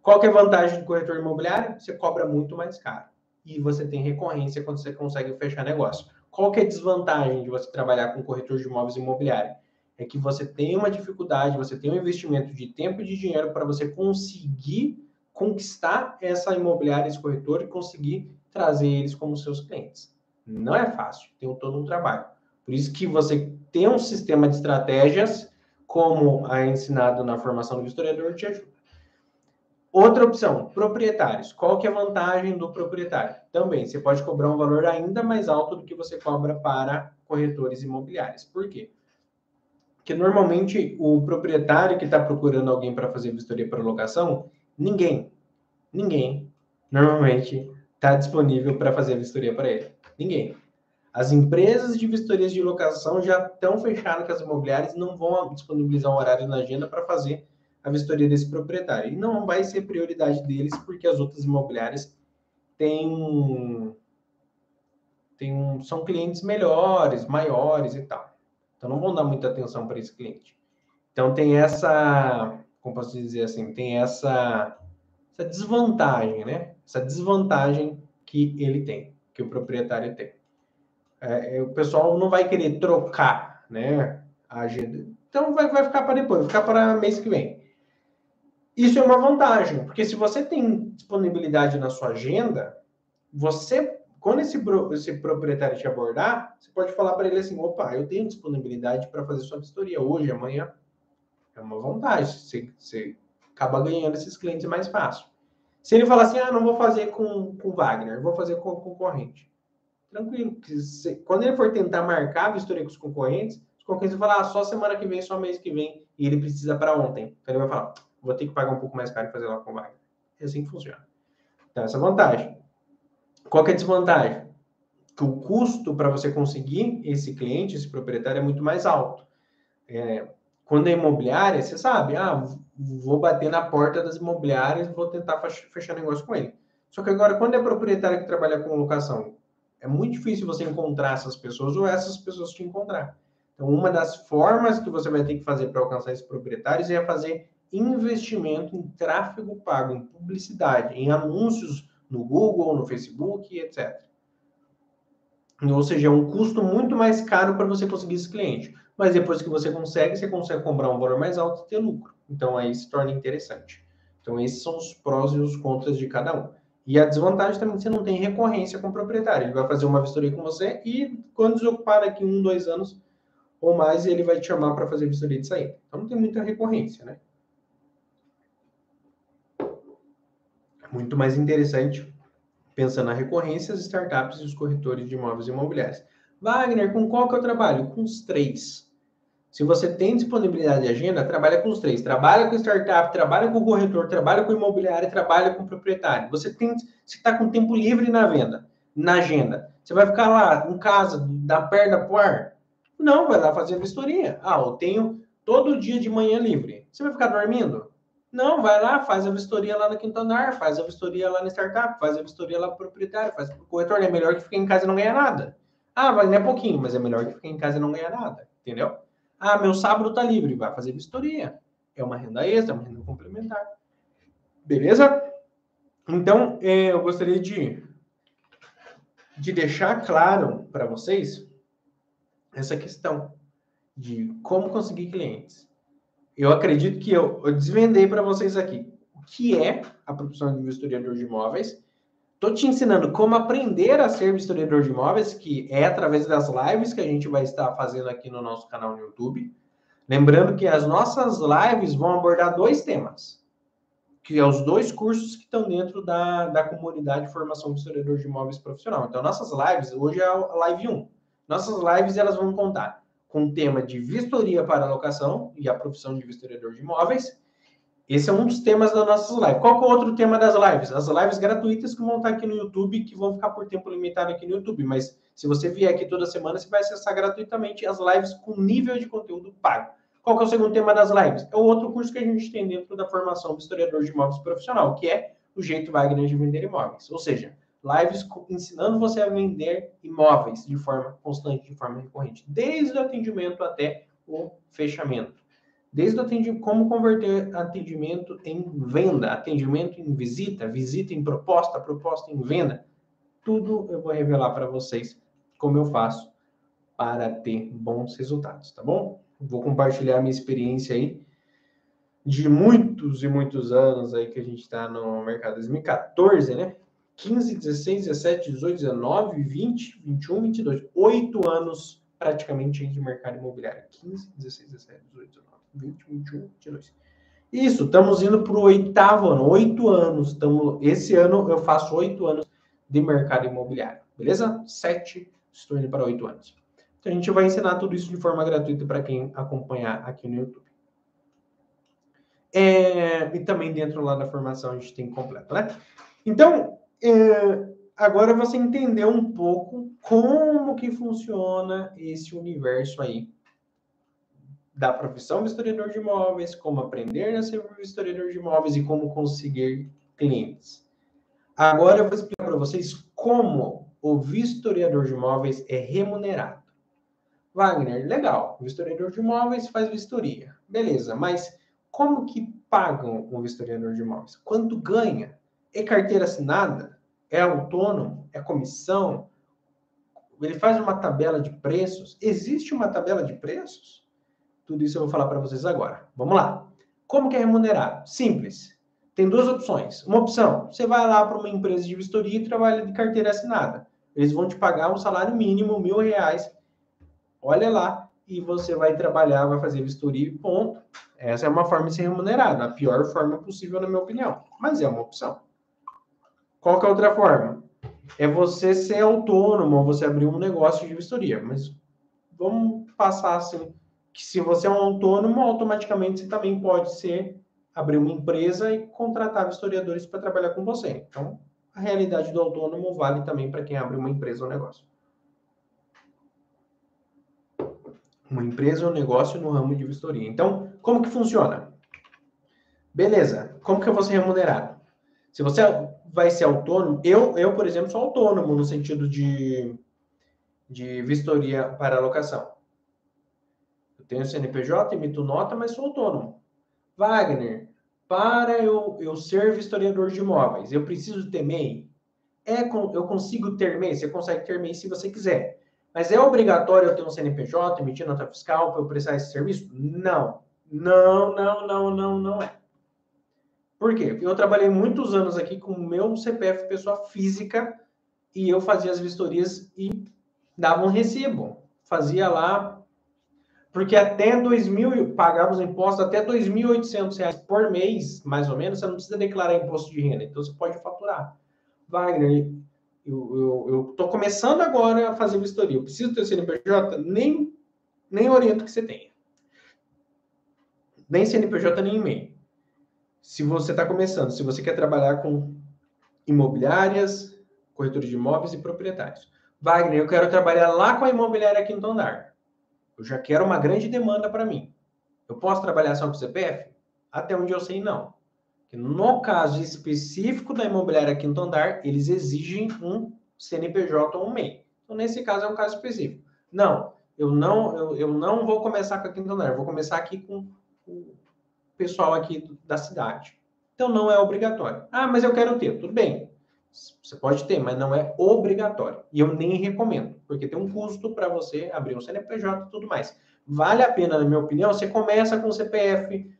[SPEAKER 1] Qual é a vantagem do corretor imobiliário? Você cobra muito mais caro. E você tem recorrência quando você consegue fechar negócio. Qual é a desvantagem de você trabalhar com corretor de imóveis imobiliário? É que você tem uma dificuldade, você tem um investimento de tempo e de dinheiro para você conseguir conquistar essa imobiliária, esse corretor, e conseguir trazer eles como seus clientes. Não é fácil, tem todo um trabalho. Por isso que você ter um sistema de estratégias, como é ensinado na formação do historiador, te ajuda. Outra opção, proprietários. Qual que é a vantagem do proprietário? Também, você pode cobrar um valor ainda mais alto do que você cobra para corretores imobiliários. Por quê? Porque normalmente o proprietário que está procurando alguém para fazer vistoria para locação, ninguém, ninguém, normalmente está disponível para fazer vistoria para ele. Ninguém. As empresas de vistorias de locação já estão fechadas com as imobiliárias e não vão disponibilizar um horário na agenda para fazer a vistoria desse proprietário. E não vai ser prioridade deles, porque as outras imobiliárias têm, têm são clientes melhores, maiores e tal. Então não vão dar muita atenção para esse cliente. Então tem essa, como posso dizer assim, tem essa, essa desvantagem, né? Essa desvantagem que ele tem que o proprietário tem. É, é, o pessoal não vai querer trocar né, a agenda. Então vai, vai ficar para depois, vai ficar para mês que vem. Isso é uma vantagem, porque se você tem disponibilidade na sua agenda, você, quando esse, esse proprietário te abordar, você pode falar para ele assim: opa, eu tenho disponibilidade para fazer sua vistoria hoje, amanhã. É uma vantagem, você, você acaba ganhando esses clientes mais fácil. Se ele falar assim, ah, não vou fazer com, com Wagner, vou fazer com o concorrente. Tranquilo, se, quando ele for tentar marcar a vistoria com os concorrentes, os concorrentes vão falar, ah, só semana que vem, só mês que vem, e ele precisa para ontem. Então ele vai falar, vou ter que pagar um pouco mais caro e fazer lá com o Wagner. É assim que funciona. Então, essa vantagem. Qual é a desvantagem? Que o custo para você conseguir esse cliente, esse proprietário, é muito mais alto. É, quando é imobiliária, você sabe, ah, vou bater na porta das imobiliárias vou tentar fechar negócio com ele. Só que agora, quando é proprietário que trabalha com locação, é muito difícil você encontrar essas pessoas ou essas pessoas te encontrar. Então, uma das formas que você vai ter que fazer para alcançar esses proprietários é fazer investimento em tráfego pago, em publicidade, em anúncios no Google, no Facebook, etc. Ou seja, é um custo muito mais caro para você conseguir esse cliente. Mas depois que você consegue, você consegue comprar um valor mais alto e ter lucro. Então aí se torna interessante. Então esses são os prós e os contras de cada um. E a desvantagem também é que você não tem recorrência com o proprietário. Ele vai fazer uma vistoria com você e quando desocupar daqui um, dois anos ou mais, ele vai te chamar para fazer vistoria de saída. Então não tem muita recorrência, né? Muito mais interessante, pensando na recorrência, as startups e os corretores de imóveis imobiliários. Wagner, com qual que eu trabalho? Com os três. Se você tem disponibilidade de agenda, trabalha com os três. Trabalha com startup, trabalha com o corretor, trabalha com imobiliário, trabalha com proprietário. Você tem, você está com tempo livre na venda, na agenda. Você vai ficar lá em casa, da perna pro ar? Não, vai lá fazer a vistoria. Ah, eu tenho todo dia de manhã livre. Você vai ficar dormindo? Não, vai lá, faz a vistoria lá no quinto andar, faz a vistoria lá na startup, faz a vistoria lá pro proprietário, faz pro corretor. É melhor que ficar em casa e não ganhar nada. Ah, mas é pouquinho, mas é melhor que ficar em casa e não ganhar nada. Entendeu? Ah, meu sábado está livre, vai fazer vistoria. É uma renda extra, uma renda complementar. Beleza? Então, é, eu gostaria de, de deixar claro para vocês essa questão de como conseguir clientes. Eu acredito que eu, eu desvendei para vocês aqui o que é a profissão de vistoriador de imóveis Estou te ensinando como aprender a ser historiador de imóveis, que é através das lives que a gente vai estar fazendo aqui no nosso canal no YouTube. Lembrando que as nossas lives vão abordar dois temas, que é os dois cursos que estão dentro da, da comunidade de formação de historiador de imóveis profissional. Então, nossas lives, hoje é a live 1. Nossas lives, elas vão contar com o tema de vistoria para alocação e a profissão de historiador de imóveis, esse é um dos temas das nossas lives. Qual é o outro tema das lives? As lives gratuitas que vão estar aqui no YouTube, que vão ficar por tempo limitado aqui no YouTube. Mas se você vier aqui toda semana, você vai acessar gratuitamente as lives com nível de conteúdo pago. Qual é o segundo tema das lives? É o outro curso que a gente tem dentro da formação do historiador de imóveis profissional, que é o jeito Wagner de vender imóveis. Ou seja, lives ensinando você a vender imóveis de forma constante, de forma recorrente, desde o atendimento até o fechamento. Desde atendimento, como converter atendimento em venda, atendimento em visita, visita em proposta, proposta em venda. Tudo eu vou revelar para vocês como eu faço para ter bons resultados, tá bom? Vou compartilhar minha experiência aí de muitos e muitos anos aí que a gente está no mercado. 2014, né? 15, 16, 17, 18, 19, 20, 21, 22. Oito anos praticamente de mercado imobiliário. 15, 16, 17, 18, 19. 20, 21, 22. Isso, estamos indo para o oitavo ano, oito anos. Tamo, esse ano eu faço oito anos de mercado imobiliário, beleza? Sete, estou indo para oito anos. Então a gente vai ensinar tudo isso de forma gratuita para quem acompanhar aqui no YouTube. É, e também dentro lá da formação a gente tem completo, né? Então, é, agora você entendeu um pouco como que funciona esse universo aí da profissão historiador de imóveis, como aprender a ser historiador de imóveis e como conseguir clientes. Agora eu vou explicar para vocês como o vistoriador de imóveis é remunerado. Wagner, legal, o vistoriador de imóveis faz vistoria. Beleza, mas como que pagam um vistoriador de imóveis? Quanto ganha? É carteira assinada? É autônomo? É comissão? Ele faz uma tabela de preços? Existe uma tabela de preços? Tudo isso eu vou falar para vocês agora. Vamos lá. Como que é remunerado? Simples. Tem duas opções. Uma opção, você vai lá para uma empresa de vistoria e trabalha de carteira assinada. Eles vão te pagar um salário mínimo, mil reais. Olha lá, e você vai trabalhar, vai fazer vistoria e ponto. Essa é uma forma de ser remunerado, a pior forma possível, na minha opinião. Mas é uma opção. Qual que é a outra forma? É você ser autônomo, você abrir um negócio de vistoria. Mas vamos passar assim que se você é um autônomo, automaticamente você também pode ser abrir uma empresa e contratar historiadores para trabalhar com você. Então, a realidade do autônomo vale também para quem abre uma empresa ou negócio. Uma empresa ou negócio no ramo de vistoria. Então, como que funciona? Beleza, como que eu vou ser remunerado? Se você vai ser autônomo, eu, eu por exemplo, sou autônomo no sentido de, de vistoria para alocação. Tenho CNPJ, emito nota, mas sou autônomo. Wagner, para eu, eu ser vistoriador de imóveis, eu preciso ter MEI? É, eu consigo ter MEI? Você consegue ter MEI se você quiser. Mas é obrigatório eu ter um CNPJ, emitir nota fiscal para eu prestar esse serviço? Não. Não, não, não, não, não é. Por quê? Porque eu trabalhei muitos anos aqui com o meu CPF pessoa física e eu fazia as vistorias e dava um recibo. Fazia lá, porque até 2.000, pagava os impostos até 2.800 reais por mês, mais ou menos, você não precisa declarar imposto de renda, então você pode faturar. Wagner, eu estou começando agora a fazer vistoria. Eu preciso ter CNPJ? Nem, nem oriento que você tenha. Nem CNPJ, nem e-mail. Se você está começando, se você quer trabalhar com imobiliárias, corretores de imóveis e proprietários. Wagner, eu quero trabalhar lá com a imobiliária Quinto Andar. Eu já quero uma grande demanda para mim. Eu posso trabalhar só com CPF? Até onde eu sei, não. No caso específico da imobiliária quinto andar, eles exigem um CNPJ ou um MEI. Então, nesse caso, é um caso específico. Não, eu não, eu, eu não vou começar com a quinto andar, vou começar aqui com o pessoal aqui da cidade. Então, não é obrigatório. Ah, mas eu quero ter. Tudo bem. Você pode ter, mas não é obrigatório. E eu nem recomendo, porque tem um custo para você abrir um CNPJ e tudo mais. Vale a pena, na minha opinião, você começa com o CPF,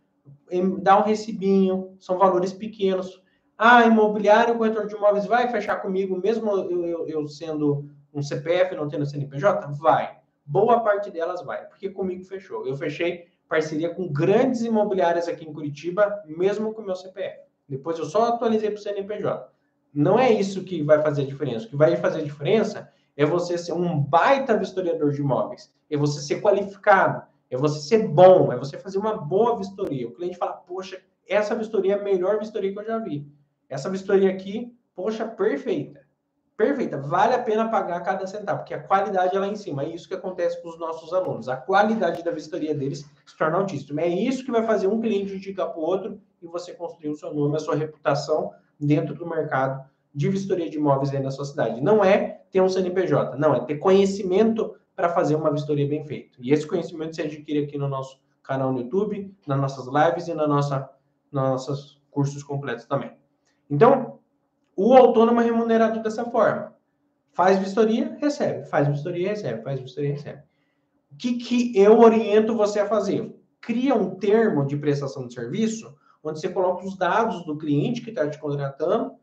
[SPEAKER 1] dá um recibinho, são valores pequenos. Ah, imobiliário, corretor de imóveis vai fechar comigo, mesmo eu, eu, eu sendo um CPF, não tendo CNPJ? Vai. Boa parte delas vai, porque comigo fechou. Eu fechei parceria com grandes imobiliárias aqui em Curitiba, mesmo com o meu CPF. Depois eu só atualizei para o CNPJ. Não é isso que vai fazer a diferença. O que vai fazer a diferença é você ser um baita vistoriador de imóveis, é você ser qualificado, é você ser bom, é você fazer uma boa vistoria. O cliente fala, poxa, essa vistoria é a melhor vistoria que eu já vi. Essa vistoria aqui, poxa, perfeita. Perfeita. Vale a pena pagar cada centavo, porque a qualidade é lá em cima. É isso que acontece com os nossos alunos. A qualidade da vistoria deles se torna altíssima. É isso que vai fazer um cliente indicar para o outro e você construir o seu nome, a sua reputação dentro do mercado de vistoria de imóveis aí na sua cidade. Não é ter um CNPJ, não, é ter conhecimento para fazer uma vistoria bem feita. E esse conhecimento se adquire aqui no nosso canal no YouTube, nas nossas lives e na nossa, nos nossos cursos completos também. Então, o autônomo é remunerado dessa forma. Faz vistoria, recebe. Faz vistoria, recebe. Faz vistoria, recebe. O que, que eu oriento você a fazer? Cria um termo de prestação de serviço onde você coloca os dados do cliente que está te contratando,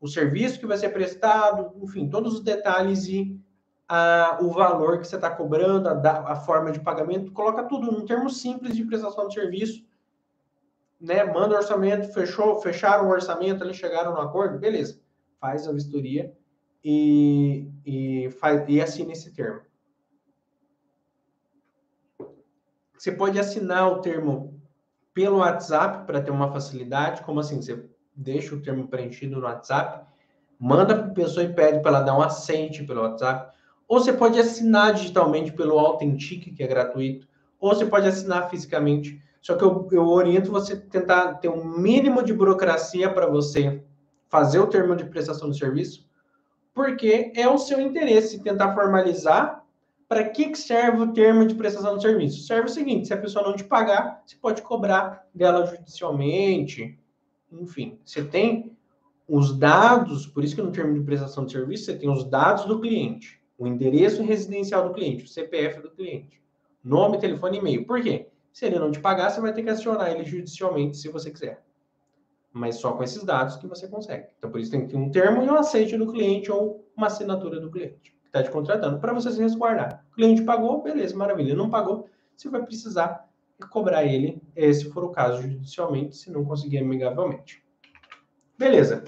[SPEAKER 1] o serviço que vai ser prestado, enfim, todos os detalhes e a, o valor que você está cobrando, a, a, forma de pagamento, coloca tudo num termo simples de prestação de serviço, né? Manda o orçamento, fechou, fecharam o orçamento, ali chegaram no acordo, beleza. Faz a vistoria e, e, faz, e assina esse termo. Você pode assinar o termo pelo WhatsApp para ter uma facilidade. Como assim? Você deixa o termo preenchido no WhatsApp, manda para a pessoa e pede para ela dar um aceite pelo WhatsApp. Ou você pode assinar digitalmente pelo Authentic, que é gratuito, ou você pode assinar fisicamente. Só que eu, eu oriento você tentar ter um mínimo de burocracia para você fazer o termo de prestação de serviço, porque é o seu interesse tentar formalizar para que, que serve o termo de prestação de serviço. Serve o seguinte: se a pessoa não te pagar, você pode cobrar dela judicialmente. Enfim, você tem os dados, por isso que no termo de prestação de serviço você tem os dados do cliente o endereço residencial do cliente, o CPF do cliente, nome, telefone e e-mail. Por quê? Se ele não te pagar, você vai ter que acionar ele judicialmente se você quiser. Mas só com esses dados que você consegue. Então, por isso tem que ter um termo e um aceite do cliente ou uma assinatura do cliente está te contratando para você se resguardar. O cliente pagou, beleza, maravilha. Não pagou, você vai precisar cobrar ele, eh, se for o caso, judicialmente, se não conseguir amigavelmente. Beleza.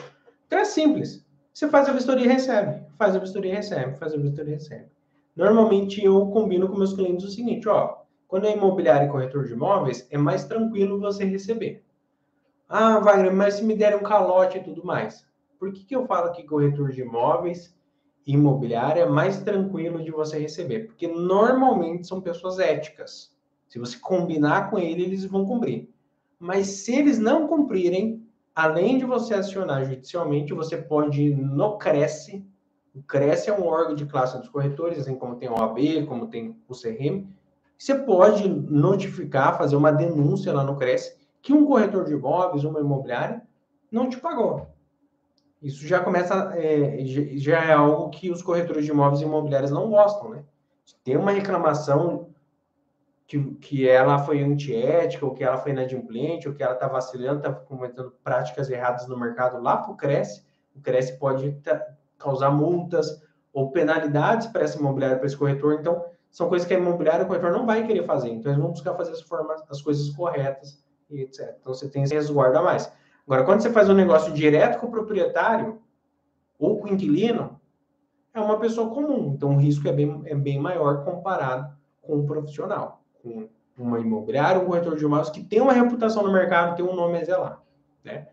[SPEAKER 1] Então é simples. Você faz a vistoria e recebe. Faz a vistoria e recebe. Faz a vistoria e recebe. Normalmente eu combino com meus clientes o seguinte, ó. Quando é imobiliário e corretor de imóveis, é mais tranquilo você receber. Ah, Wagner, mas se me derem um calote e tudo mais. Por que, que eu falo que corretor de imóveis imobiliária mais tranquilo de você receber? Porque normalmente são pessoas éticas. Se você combinar com ele, eles vão cumprir. Mas se eles não cumprirem, além de você acionar judicialmente, você pode ir no Cresce. O Cresce é um órgão de classe dos corretores, assim como tem o OAB, como tem o CRM. Você pode notificar, fazer uma denúncia lá no Cresce que um corretor de imóveis, uma imobiliária, não te pagou. Isso já começa, é, já é algo que os corretores de imóveis imobiliárias não gostam, né? Tem uma reclamação que, que ela foi antiética, ou que ela foi inadimplente, ou que ela está vacilando, está cometendo práticas erradas no mercado lá para o Cresce. O Cresce pode causar multas ou penalidades para essa imobiliária, para esse corretor. Então, são coisas que a imobiliária, o corretor não vai querer fazer. Então, eles vão buscar fazer as, formas, as coisas corretas e etc. Então, você tem esse resguardo a mais. Agora, quando você faz um negócio direto com o proprietário ou com o inquilino, é uma pessoa comum. Então, o risco é bem, é bem maior comparado com um profissional, com uma imobiliária, um corretor de imóveis que tem uma reputação no mercado, tem um nome a zelar. Né?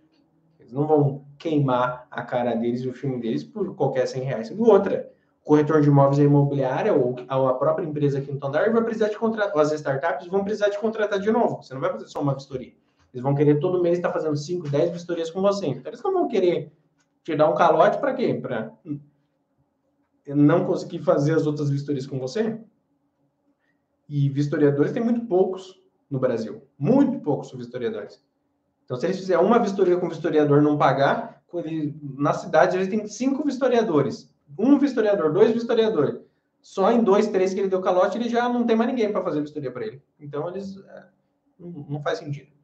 [SPEAKER 1] Eles não vão queimar a cara deles e o filme deles por qualquer 100 reais. E outra, corretor de imóveis e imobiliária ou a própria empresa aqui no Tondar vai precisar de contratar, as startups vão precisar de contratar de novo. Você não vai fazer só uma vistoria. Eles vão querer todo mês estar fazendo 5, 10 vistorias com você. Então, eles não vão querer te dar um calote para quê? Para não conseguir fazer as outras vistorias com você? E vistoriadores tem muito poucos no Brasil. Muito poucos vistoriadores. Então, se eles fizerem uma vistoria com o vistoriador não pagar, ele, na cidade eles têm cinco vistoriadores. Um vistoriador, dois vistoriadores. Só em dois, três que ele deu calote, ele já não tem mais ninguém para fazer vistoria para ele. Então, eles. É, não faz sentido.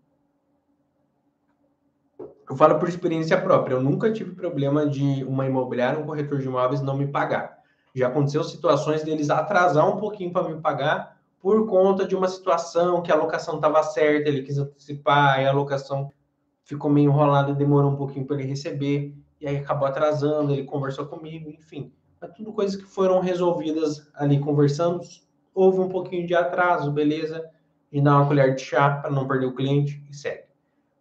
[SPEAKER 1] Eu falo por experiência própria. Eu nunca tive problema de uma imobiliária, um corretor de imóveis não me pagar. Já aconteceu situações deles atrasar um pouquinho para me pagar por conta de uma situação que a locação estava certa, ele quis antecipar, e a locação ficou meio enrolada e demorou um pouquinho para ele receber, e aí acabou atrasando, ele conversou comigo, enfim. Mas tudo coisas que foram resolvidas ali conversando. Houve um pouquinho de atraso, beleza, e dá uma colher de chá para não perder o cliente e segue.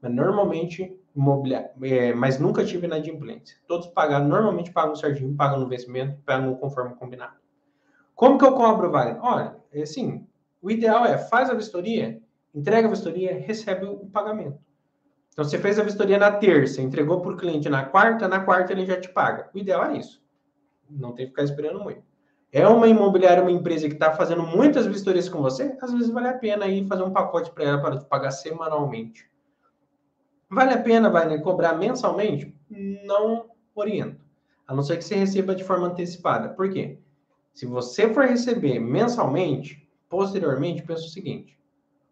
[SPEAKER 1] Mas normalmente imobiliário, é, mas nunca tive inadimplência. Todos pagaram, normalmente pagam certinho, pagam no vencimento, pagam conforme combinado. Como que eu cobro, Wagner? Olha, é assim, o ideal é faz a vistoria, entrega a vistoria, recebe o pagamento. Então, você fez a vistoria na terça, entregou para o cliente na quarta, na quarta ele já te paga. O ideal é isso. Não tem que ficar esperando muito. É uma imobiliária, uma empresa que está fazendo muitas vistorias com você, às vezes vale a pena aí fazer um pacote para ela para te pagar semanalmente. Vale a pena, vai cobrar mensalmente? Não oriento. A não ser que você receba de forma antecipada. Por quê? Se você for receber mensalmente, posteriormente, pensa o seguinte: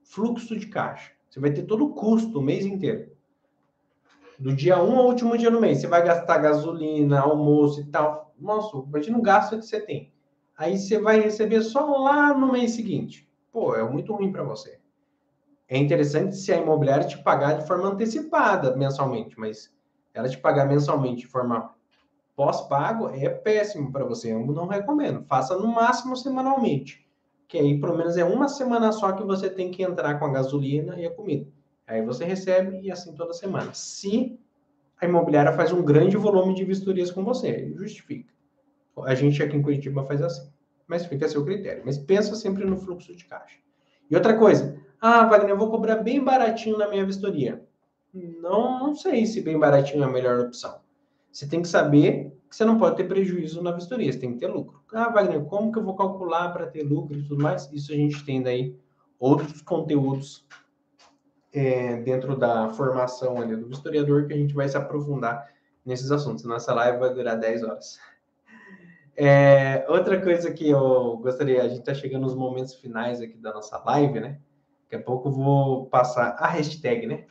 [SPEAKER 1] fluxo de caixa. Você vai ter todo o custo o mês inteiro. Do dia 1 ao último dia do mês, você vai gastar gasolina, almoço e tal. Nossa, imagina o gasto que você tem. Aí você vai receber só lá no mês seguinte. Pô, é muito ruim para você. É interessante se a imobiliária te pagar de forma antecipada mensalmente, mas ela te pagar mensalmente de forma pós-pago é péssimo para você. Eu não recomendo. Faça no máximo semanalmente, que aí pelo menos é uma semana só que você tem que entrar com a gasolina e a comida. Aí você recebe e assim toda semana. Se a imobiliária faz um grande volume de vistorias com você, justifica. A gente aqui em Curitiba faz assim. Mas fica a seu critério. Mas pensa sempre no fluxo de caixa. E outra coisa, ah, Wagner, eu vou cobrar bem baratinho na minha vistoria. Não, não sei se bem baratinho é a melhor opção. Você tem que saber que você não pode ter prejuízo na vistoria, você tem que ter lucro. Ah, Wagner, como que eu vou calcular para ter lucro e tudo mais? Isso a gente tem daí outros conteúdos é, dentro da formação ali do historiador que a gente vai se aprofundar nesses assuntos. Nossa live vai durar 10 horas. É, outra coisa que eu gostaria, a gente está chegando nos momentos finais aqui da nossa live, né? Daqui a pouco eu vou passar a hashtag, né?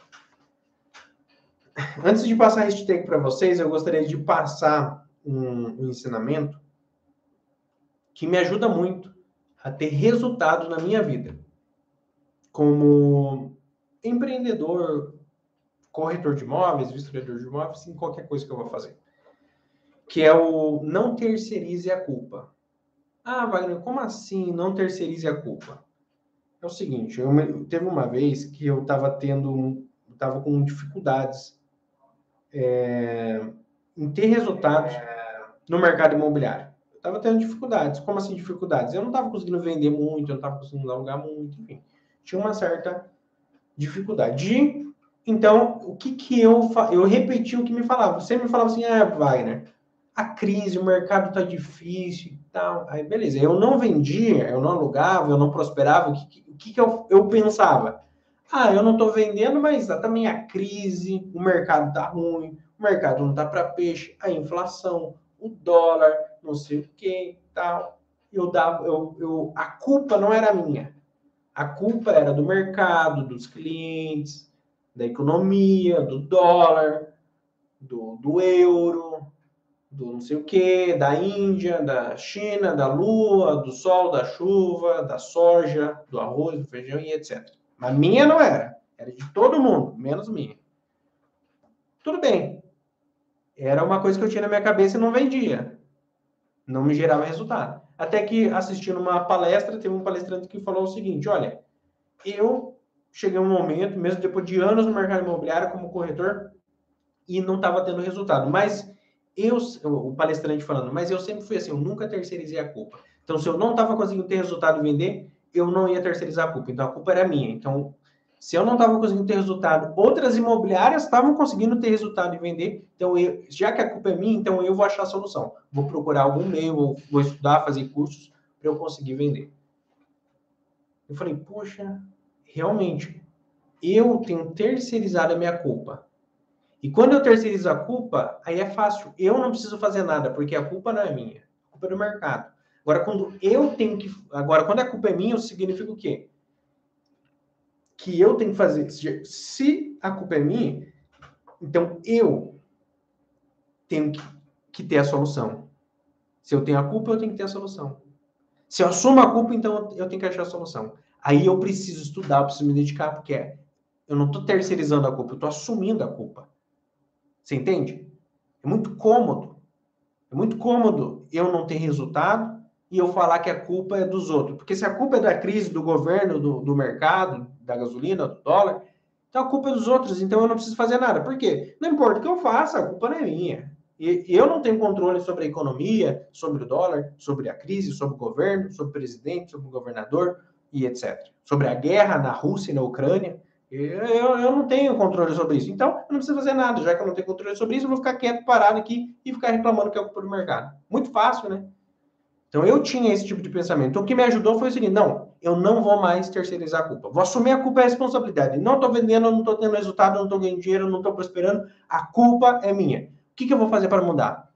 [SPEAKER 1] Antes de passar a hashtag para vocês, eu gostaria de passar um, um ensinamento que me ajuda muito a ter resultado na minha vida. Como empreendedor, corretor de imóveis, vistoriador de imóveis, em qualquer coisa que eu vou fazer. Que é o não terceirize a culpa. Ah, Wagner, como assim não terceirize a culpa? É o seguinte, eu, teve uma vez que eu estava tendo, estava com dificuldades é, em ter resultados no mercado imobiliário. Eu estava tendo dificuldades. Como assim dificuldades? Eu não estava conseguindo vender muito, eu não estava conseguindo alugar muito, enfim. Tinha uma certa dificuldade. De, então, o que que eu eu repeti o que me falava. Você me falava assim, ah, Wagner, a crise, o mercado está difícil tal. Aí, beleza. Eu não vendia, eu não alugava, eu não prosperava. O que, que, que eu, eu pensava? Ah, eu não estou vendendo, mas também a crise, o mercado está ruim, o mercado não está para peixe, a inflação, o dólar, não sei o que tal. Eu dava, eu, eu, a culpa não era minha. A culpa era do mercado, dos clientes, da economia, do dólar, do, do euro, do não sei o que, da Índia, da China, da lua, do sol, da chuva, da soja, do arroz, do feijão e etc. Mas minha não era. Era de todo mundo, menos minha. Tudo bem. Era uma coisa que eu tinha na minha cabeça e não vendia. Não me gerava resultado. Até que assistindo uma palestra, teve um palestrante que falou o seguinte: olha, eu cheguei a um momento, mesmo depois de anos no mercado imobiliário como corretor, e não estava tendo resultado. Mas eu, o palestrante falando, mas eu sempre fui assim, eu nunca terceirizei a culpa. Então, se eu não estava conseguindo ter resultado e vender, eu não ia terceirizar a culpa. Então, a culpa era minha. Então, se eu não estava conseguindo ter resultado, outras imobiliárias estavam conseguindo ter resultado e vender. Então, eu, já que a culpa é minha, então eu vou achar a solução. Vou procurar algum meio, vou, vou estudar, fazer cursos para eu conseguir vender. Eu falei, poxa, realmente, eu tenho terceirizado a minha culpa. E quando eu terceirizo a culpa, aí é fácil. Eu não preciso fazer nada, porque a culpa não é minha. A culpa é do mercado. Agora, quando eu tenho que. Agora, quando a culpa é minha, significa o quê? Que eu tenho que fazer. Se a culpa é minha, então eu tenho que, que ter a solução. Se eu tenho a culpa, eu tenho que ter a solução. Se eu assumo a culpa, então eu tenho que achar a solução. Aí eu preciso estudar, eu preciso me dedicar, porque eu não estou terceirizando a culpa, eu estou assumindo a culpa. Você entende? É muito cômodo. É muito cômodo eu não ter resultado e eu falar que a culpa é dos outros. Porque se a culpa é da crise, do governo, do, do mercado, da gasolina, do dólar, então a culpa é dos outros, então eu não preciso fazer nada. Por quê? Não importa o que eu faça, a culpa não é minha. E eu não tenho controle sobre a economia, sobre o dólar, sobre a crise, sobre o governo, sobre o presidente, sobre o governador e etc. Sobre a guerra na Rússia e na Ucrânia. Eu, eu não tenho controle sobre isso. Então, eu não preciso fazer nada. Já que eu não tenho controle sobre isso, eu vou ficar quieto, parado aqui e ficar reclamando que é culpa do mercado. Muito fácil, né? Então, eu tinha esse tipo de pensamento. Então, o que me ajudou foi o seguinte: não, eu não vou mais terceirizar a culpa. Vou assumir a culpa e a responsabilidade. Não estou vendendo, não estou tendo resultado, não estou ganhando dinheiro, não estou prosperando. A culpa é minha. O que, que eu vou fazer para mudar?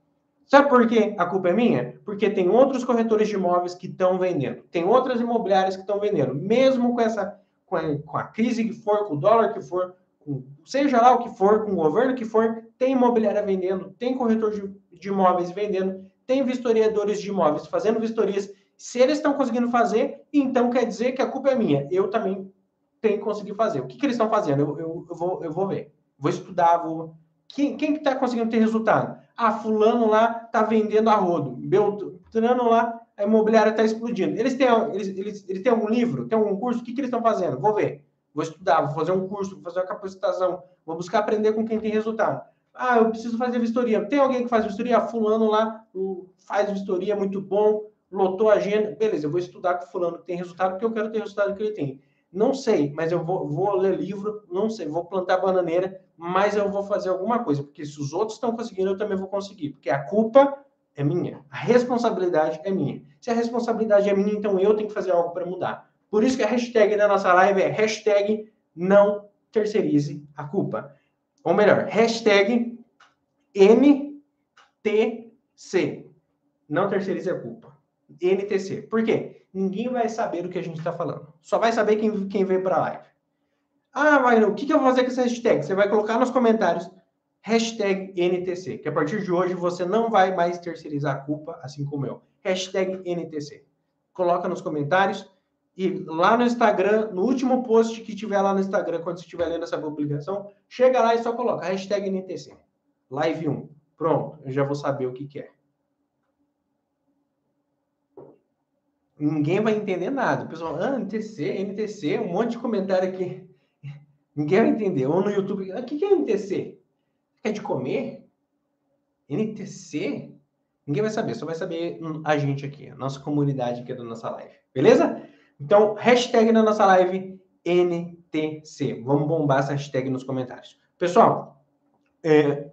[SPEAKER 1] Sabe por que a culpa é minha? Porque tem outros corretores de imóveis que estão vendendo. Tem outras imobiliárias que estão vendendo. Mesmo com essa com a, com a crise que for, com o dólar que for, com, seja lá o que for, com o governo que for, tem imobiliária vendendo, tem corretor de, de imóveis vendendo, tem vistoriadores de imóveis fazendo vistorias. Se eles estão conseguindo fazer, então quer dizer que a culpa é minha. Eu também tenho que conseguir fazer. O que, que eles estão fazendo? Eu, eu, eu, vou, eu vou ver. Vou estudar, vou. Quem, quem que está conseguindo ter resultado? Ah, fulano lá está vendendo a rodo. Beltrano lá a imobiliária está explodindo. Eles têm, eles, eles, eles têm algum livro? Tem algum curso? O que, que eles estão fazendo? Vou ver. Vou estudar, vou fazer um curso, vou fazer uma capacitação, vou buscar aprender com quem tem resultado. Ah, eu preciso fazer vistoria. Tem alguém que faz vistoria? Ah, fulano lá faz vistoria, muito bom, lotou a agenda. Beleza, eu vou estudar com fulano que tem resultado, porque eu quero ter resultado que ele tem. Não sei, mas eu vou, vou ler livro, não sei, vou plantar bananeira, mas eu vou fazer alguma coisa, porque se os outros estão conseguindo, eu também vou conseguir, porque a culpa é minha. A responsabilidade é minha. Se a responsabilidade é minha, então eu tenho que fazer algo para mudar. Por isso que a hashtag da nossa live é hashtag não terceirize a culpa. Ou melhor, hashtag NTC. Não terceirize a culpa. NTC. Por quê? Ninguém vai saber o que a gente está falando. Só vai saber quem, quem veio para a live. Ah, mas o que, que eu vou fazer com essa hashtag? Você vai colocar nos comentários hashtag NTC, que a partir de hoje você não vai mais terceirizar a culpa, assim como eu. Hashtag NTC. Coloca nos comentários e lá no Instagram, no último post que tiver lá no Instagram, quando você estiver lendo essa publicação, chega lá e só coloca hashtag NTC. Live 1. Pronto, eu já vou saber o que, que é. Ninguém vai entender nada. O pessoal, ah, NTC, NTC, um monte de comentário aqui. Ninguém vai entender. Ou no YouTube, o ah, que, que é NTC? Quer de comer? NTC? Ninguém vai saber, só vai saber a gente aqui, a nossa comunidade aqui da nossa live. Beleza? Então, hashtag na nossa live NTC. Vamos bombar essa hashtag nos comentários. Pessoal, é,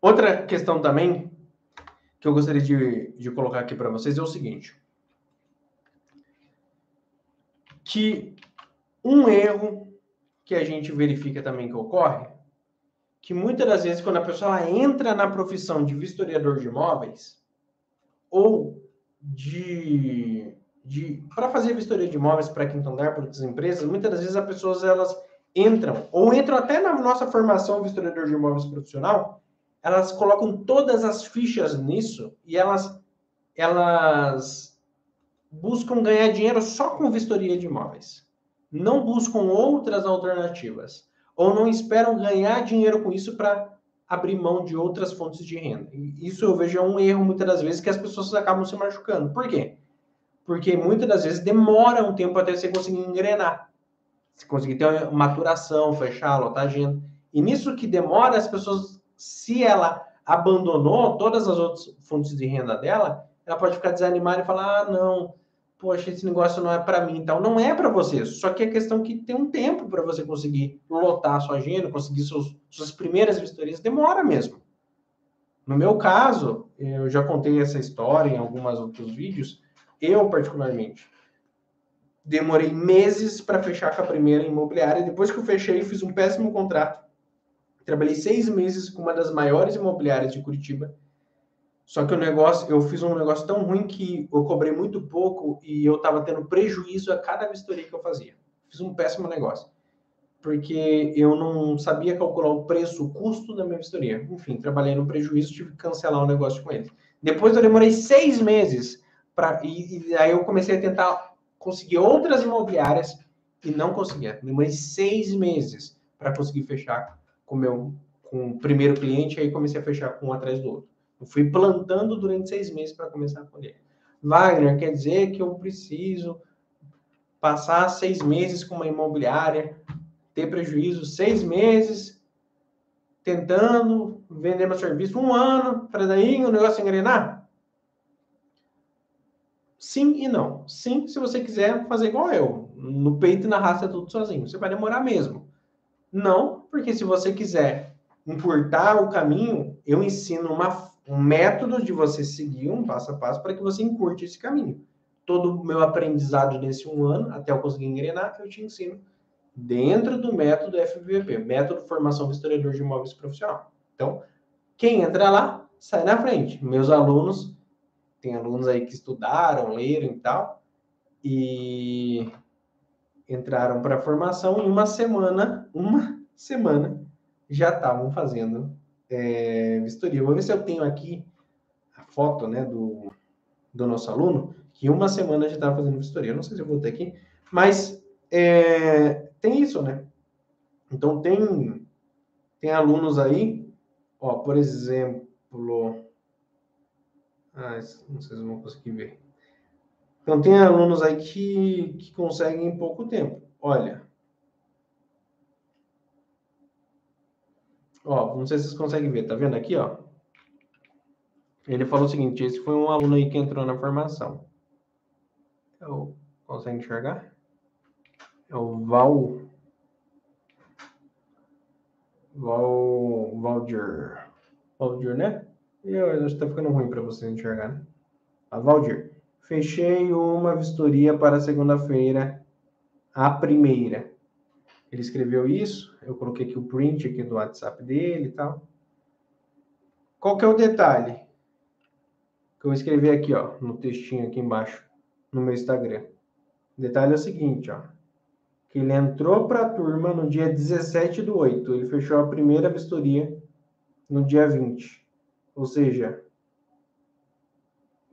[SPEAKER 1] outra questão também que eu gostaria de, de colocar aqui para vocês é o seguinte. Que um erro que a gente verifica também que ocorre, que muitas das vezes quando a pessoa entra na profissão de vistoriador de imóveis ou de, de para fazer vistoria de imóveis para quinto andar, para outras empresas, muitas das vezes as pessoas elas entram ou entram até na nossa formação vistoriador de imóveis profissional elas colocam todas as fichas nisso e elas, elas buscam ganhar dinheiro só com vistoria de imóveis. Não buscam outras alternativas. Ou não esperam ganhar dinheiro com isso para abrir mão de outras fontes de renda. E isso eu vejo é um erro muitas das vezes que as pessoas acabam se machucando. Por quê? Porque muitas das vezes demora um tempo até você conseguir engrenar. Você conseguir ter uma maturação, fechar, lotar agenda. E nisso que demora, as pessoas se ela abandonou todas as outras fontes de renda dela, ela pode ficar desanimada e falar: ah, não, poxa, esse negócio não é para mim. Então, não é para você. Só que a questão é que tem um tempo para você conseguir lotar sua agenda, conseguir seus, suas primeiras vistorias, demora mesmo. No meu caso, eu já contei essa história em alguns outros vídeos. Eu, particularmente, demorei meses para fechar com a primeira imobiliária. Depois que eu fechei, fiz um péssimo contrato Trabalhei seis meses com uma das maiores imobiliárias de Curitiba. Só que o negócio, eu fiz um negócio tão ruim que eu cobrei muito pouco e eu estava tendo prejuízo a cada vistoria que eu fazia. Fiz um péssimo negócio. Porque eu não sabia calcular o preço, o custo da minha vistoria. Enfim, trabalhei no prejuízo, tive que cancelar o negócio com eles. Depois eu demorei seis meses para e, e aí eu comecei a tentar conseguir outras imobiliárias e não conseguia. Demorei seis meses para conseguir fechar com, meu, com o primeiro cliente, aí comecei a fechar com um atrás do outro. Eu fui plantando durante seis meses para começar a colher. Wagner, quer dizer que eu preciso passar seis meses com uma imobiliária, ter prejuízo seis meses, tentando vender meu serviço um ano, para daí o negócio engrenar? Sim e não. Sim, se você quiser fazer igual eu, no peito e na raça tudo sozinho. Você vai demorar mesmo. Não, porque se você quiser encurtar o caminho, eu ensino uma, um método de você seguir um passo a passo para que você encurte esse caminho. Todo o meu aprendizado nesse um ano, até eu conseguir engrenar, eu te ensino dentro do método FVP, método Formação Historiador de Imóveis Profissional. Então, quem entra lá, sai na frente. Meus alunos, tem alunos aí que estudaram, leram e tal, e entraram para a formação em uma semana, uma semana, já estavam fazendo é, vistoria. Vou ver se eu tenho aqui a foto né, do, do nosso aluno, que uma semana já estava fazendo vistoria. Eu não sei se eu vou ter aqui, mas é, tem isso, né? Então, tem, tem alunos aí, ó, por exemplo, ah, não sei se vão conseguir ver. Então, tem alunos aí que, que conseguem em pouco tempo. Olha. Ó, não sei se vocês conseguem ver, tá vendo aqui, ó? Ele falou o seguinte: esse foi um aluno aí que entrou na formação. Eu, consegue enxergar? É o Val. Val. Valdir. Valdir, né? Eu acho que tá ficando ruim para vocês enxergar, né? A Valdir. Fechei uma vistoria para segunda-feira, a primeira. Ele escreveu isso, eu coloquei aqui o print aqui do WhatsApp dele e tal. Qual que é o detalhe? Que eu escrevi aqui, ó, no textinho aqui embaixo, no meu Instagram. O detalhe é o seguinte, ó. Que ele entrou para a turma no dia 17 do 8. Ele fechou a primeira vistoria no dia 20. Ou seja,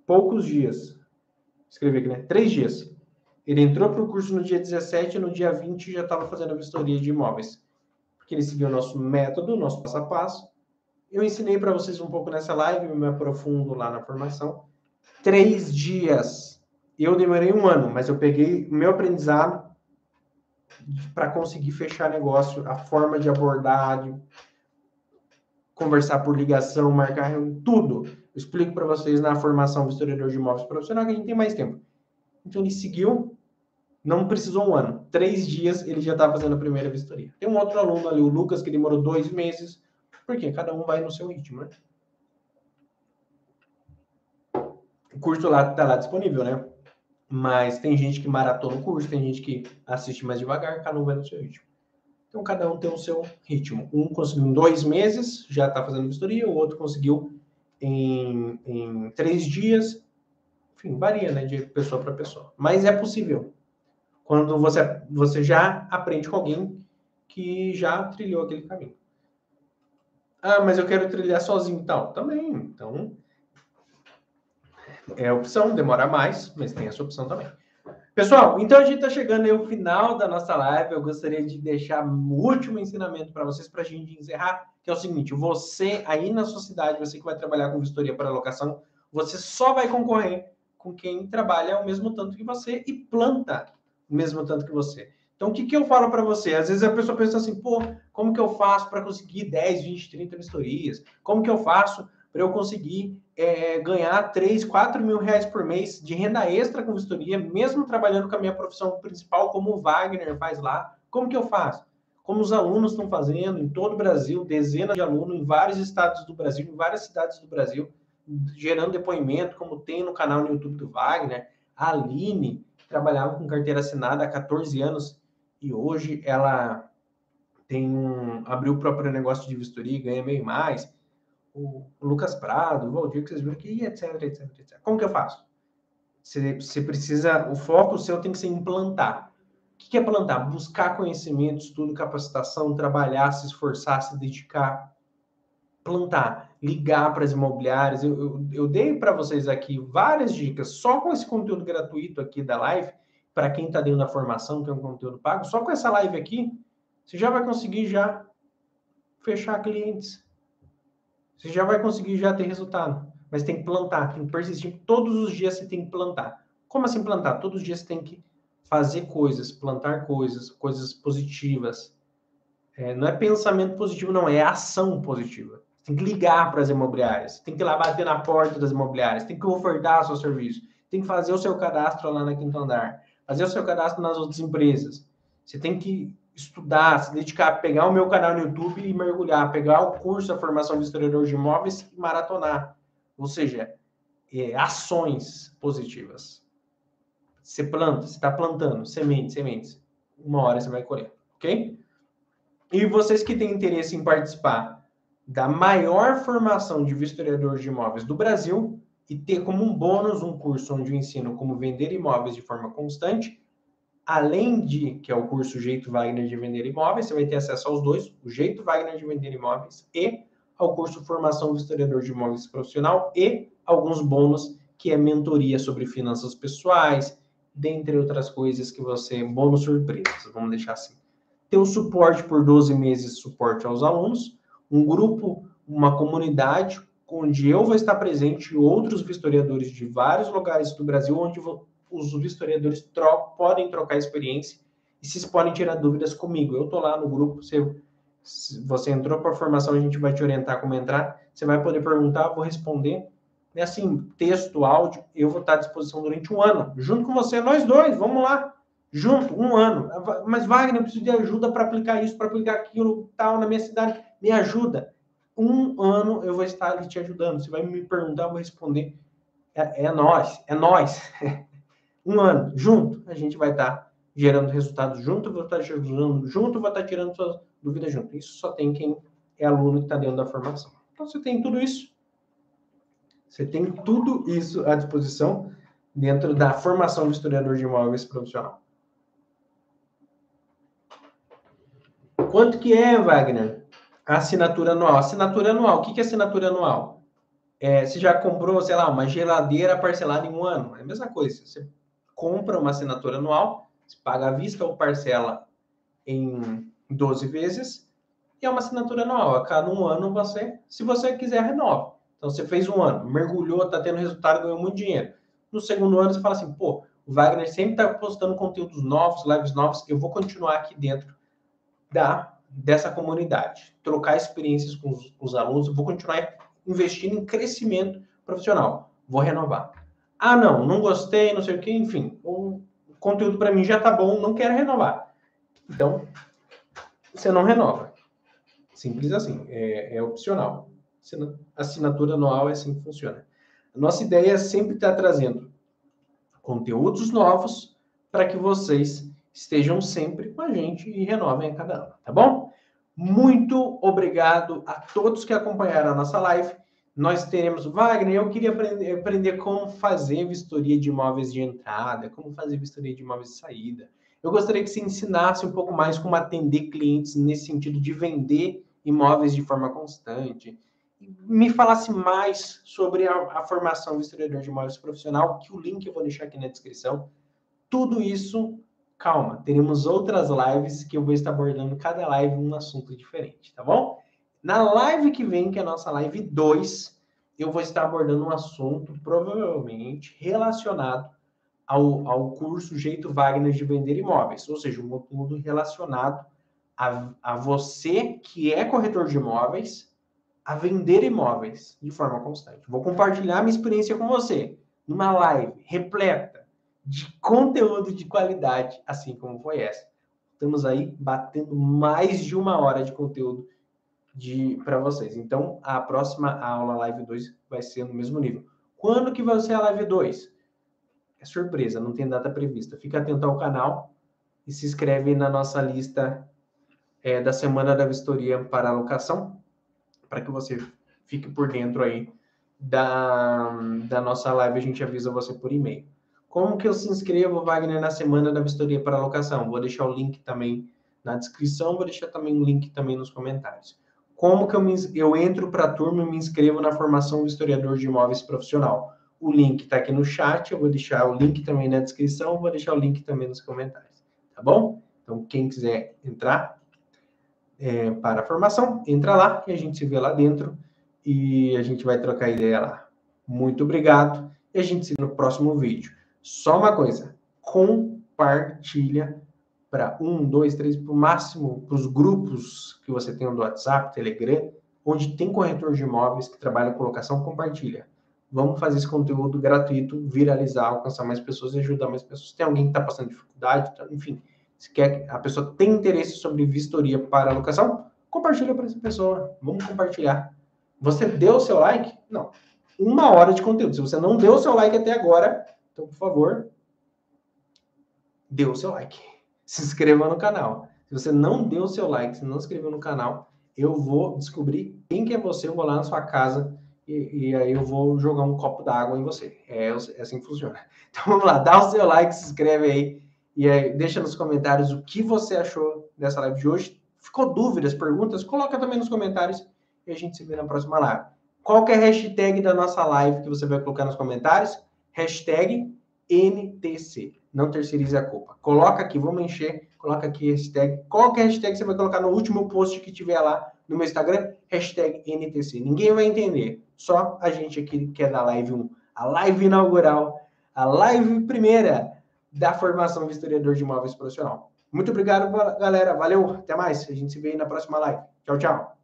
[SPEAKER 1] poucos dias escrevi aqui, né? Três dias. Ele entrou para o curso no dia 17 e no dia 20 já estava fazendo a vistoria de imóveis. Porque ele seguiu o nosso método, o nosso passo a passo. Eu ensinei para vocês um pouco nessa live, me aprofundo lá na formação. Três dias. Eu demorei um ano, mas eu peguei o meu aprendizado para conseguir fechar negócio, a forma de abordar, de conversar por ligação, marcar tudo. Eu explico para vocês na formação do historiador de imóveis profissional que a gente tem mais tempo. Então ele seguiu, não precisou um ano. Três dias ele já está fazendo a primeira vistoria. Tem um outro aluno ali, o Lucas, que demorou dois meses, porque cada um vai no seu ritmo, né? O curso lá está lá disponível, né? Mas tem gente que maratona o curso, tem gente que assiste mais devagar, cada um vai no seu ritmo. Então, cada um tem o seu ritmo. Um conseguiu em dois meses, já está fazendo vistoria, o outro conseguiu em, em três dias. Enfim, varia, né, de pessoa para pessoa. Mas é possível. Quando você, você já aprende com alguém que já trilhou aquele caminho. Ah, mas eu quero trilhar sozinho e tal. Também. Então, é opção, demora mais, mas tem essa opção também. Pessoal, então a gente está chegando ao final da nossa live. Eu gostaria de deixar o último ensinamento para vocês, para a gente encerrar, que é o seguinte: você aí na sua cidade, você que vai trabalhar com vistoria para locação, você só vai concorrer com quem trabalha o mesmo tanto que você e planta mesmo tanto que você. Então, o que, que eu falo para você? Às vezes a pessoa pensa assim, pô, como que eu faço para conseguir 10, 20, 30 vistorias? Como que eu faço para eu conseguir é, ganhar 3, 4 mil reais por mês de renda extra com vistoria, mesmo trabalhando com a minha profissão principal, como o Wagner faz lá. Como que eu faço? Como os alunos estão fazendo em todo o Brasil, dezenas de alunos em vários estados do Brasil, em várias cidades do Brasil, gerando depoimento, como tem no canal no YouTube do Wagner. A Aline trabalhava com carteira assinada há 14 anos e hoje ela tem um, abriu o próprio negócio de vistoria e ganha meio mais o Lucas Prado, o Valdir, que vocês viram aqui, etc, etc, etc. Como que eu faço? Você, você precisa, o foco seu tem que ser implantar. O que é plantar? Buscar conhecimento, estudo, capacitação, trabalhar, se esforçar, se dedicar. Plantar, ligar para as imobiliárias. Eu, eu, eu dei para vocês aqui várias dicas, só com esse conteúdo gratuito aqui da live, para quem está dentro da formação, que é um conteúdo pago, só com essa live aqui, você já vai conseguir já fechar clientes você já vai conseguir já ter resultado. Mas tem que plantar, tem que persistir. Todos os dias você tem que plantar. Como assim plantar? Todos os dias você tem que fazer coisas, plantar coisas, coisas positivas. É, não é pensamento positivo, não, é ação positiva. Você tem que ligar para as imobiliárias, tem que ir lá bater na porta das imobiliárias, tem que ofertar seu serviço, tem que fazer o seu cadastro lá na quinto andar, fazer o seu cadastro nas outras empresas. Você tem que estudar, se dedicar, pegar o meu canal no YouTube e mergulhar, pegar o curso da formação de historiador de imóveis e maratonar. Ou seja, é, ações positivas. Você planta, você está plantando sementes, sementes. Uma hora você vai colher, ok? E vocês que têm interesse em participar da maior formação de historiador de imóveis do Brasil e ter como um bônus um curso onde eu ensino como vender imóveis de forma constante, além de, que é o curso Jeito Wagner de Vender Imóveis, você vai ter acesso aos dois, o Jeito Wagner de Vender Imóveis e ao curso Formação do Historiador de Imóveis Profissional e alguns bônus, que é mentoria sobre finanças pessoais, dentre outras coisas que você, bônus surpresas, vamos deixar assim. Ter o suporte por 12 meses, suporte aos alunos, um grupo, uma comunidade, onde eu vou estar presente e outros vistoriadores de vários lugares do Brasil, onde os vistoriadores trocam, podem trocar experiência e vocês podem tirar dúvidas comigo. Eu estou lá no grupo, você, você entrou para a formação, a gente vai te orientar como entrar. Você vai poder perguntar, vou responder. É assim, texto, áudio, eu vou estar à disposição durante um ano, junto com você, nós dois, vamos lá, junto, um ano. Mas, Wagner, eu preciso de ajuda para aplicar isso, para aplicar aquilo, tal, na minha cidade. Me ajuda. Um ano eu vou estar ali te ajudando. Você vai me perguntar, eu vou responder. É, é nós, é nós. um ano junto, a gente vai estar gerando resultados junto, vou estar gerando junto, vou estar tirando suas dúvidas junto. Isso só tem quem é aluno que está dentro da formação. Então, você tem tudo isso. Você tem tudo isso à disposição dentro da formação do historiador de imóveis profissional. Quanto que é, Wagner? Assinatura anual. Assinatura anual. O que é assinatura anual? É, você já comprou, sei lá, uma geladeira parcelada em um ano. É a mesma coisa. Você compra uma assinatura anual, se paga à vista ou parcela em 12 vezes, e é uma assinatura anual. A cada um ano você, se você quiser, renova. Então você fez um ano, mergulhou, está tendo resultado, ganhou muito dinheiro. No segundo ano você fala assim, pô, o Wagner sempre está postando conteúdos novos, lives novos, eu vou continuar aqui dentro da dessa comunidade, trocar experiências com os, com os alunos, vou continuar investindo em crescimento profissional. Vou renovar. Ah, não, não gostei, não sei o que, enfim, o conteúdo para mim já tá bom, não quero renovar. Então, você não renova. Simples assim, é, é opcional. Assinatura anual é assim que funciona. A nossa ideia é sempre estar trazendo conteúdos novos para que vocês estejam sempre com a gente e renovem a cada ano, tá bom? Muito obrigado a todos que acompanharam a nossa live. Nós teremos, Wagner, eu queria aprender, aprender como fazer vistoria de imóveis de entrada, como fazer vistoria de imóveis de saída. Eu gostaria que você ensinasse um pouco mais como atender clientes nesse sentido de vender imóveis de forma constante. Me falasse mais sobre a, a formação do de imóveis profissional, que o link eu vou deixar aqui na descrição. Tudo isso calma, teremos outras lives que eu vou estar abordando cada live um assunto diferente, tá bom? Na live que vem, que é a nossa live 2, eu vou estar abordando um assunto provavelmente relacionado ao, ao curso Jeito Wagner de Vender Imóveis, ou seja, um conteúdo relacionado a, a você que é corretor de imóveis a vender imóveis de forma constante. Vou compartilhar minha experiência com você numa live repleta de conteúdo de qualidade, assim como foi essa. Estamos aí batendo mais de uma hora de conteúdo de para vocês. Então, a próxima aula live 2 vai ser no mesmo nível. Quando que vai ser a live 2? É surpresa, não tem data prevista. Fica atento ao canal e se inscreve na nossa lista é, da semana da vistoria para alocação, para que você fique por dentro aí da, da nossa live. A gente avisa você por e-mail. Como que eu se inscrevo, Wagner, na semana da vistoria para alocação? Vou deixar o link também na descrição, vou deixar também o link também nos comentários. Como que eu, me, eu entro para a turma e me inscrevo na formação do historiador de imóveis profissional? O link está aqui no chat, eu vou deixar o link também na descrição, vou deixar o link também nos comentários, tá bom? Então, quem quiser entrar é, para a formação, entra lá e a gente se vê lá dentro e a gente vai trocar ideia lá. Muito obrigado e a gente se vê no próximo vídeo. Só uma coisa, compartilha para um, dois, três, para o máximo, para os grupos que você tem do WhatsApp, Telegram, onde tem corretor de imóveis que trabalha com locação, compartilha. Vamos fazer esse conteúdo gratuito, viralizar, alcançar mais pessoas e ajudar mais pessoas. Tem alguém que está passando dificuldade, tá, enfim, se quer a pessoa tem interesse sobre vistoria para locação, compartilha para essa pessoa. Vamos compartilhar. Você deu o seu like? Não. Uma hora de conteúdo. Se você não deu o seu like até agora, então, por favor, dê o seu like. Se inscreva no canal. Se você não deu o seu like, se não se inscreveu no canal, eu vou descobrir quem que é você, eu vou lá na sua casa e, e aí eu vou jogar um copo d'água em você. É, é, assim que funciona. Então vamos lá, dá o seu like, se inscreve aí e aí deixa nos comentários o que você achou dessa live de hoje. Ficou dúvidas, perguntas? Coloca também nos comentários e a gente se vê na próxima live. Qual é a hashtag da nossa live que você vai colocar nos comentários? Hashtag NTC. Não terceirize a culpa. Coloca aqui, vamos encher, coloca aqui hashtag. Qual que é hashtag você vai colocar no último post que tiver lá no meu Instagram? Hashtag NTC. Ninguém vai entender. Só a gente aqui que é da live 1. A live inaugural, a live primeira da formação de historiador de imóveis profissional. Muito obrigado, galera. Valeu. Até mais. A gente se vê na próxima live. Tchau, tchau.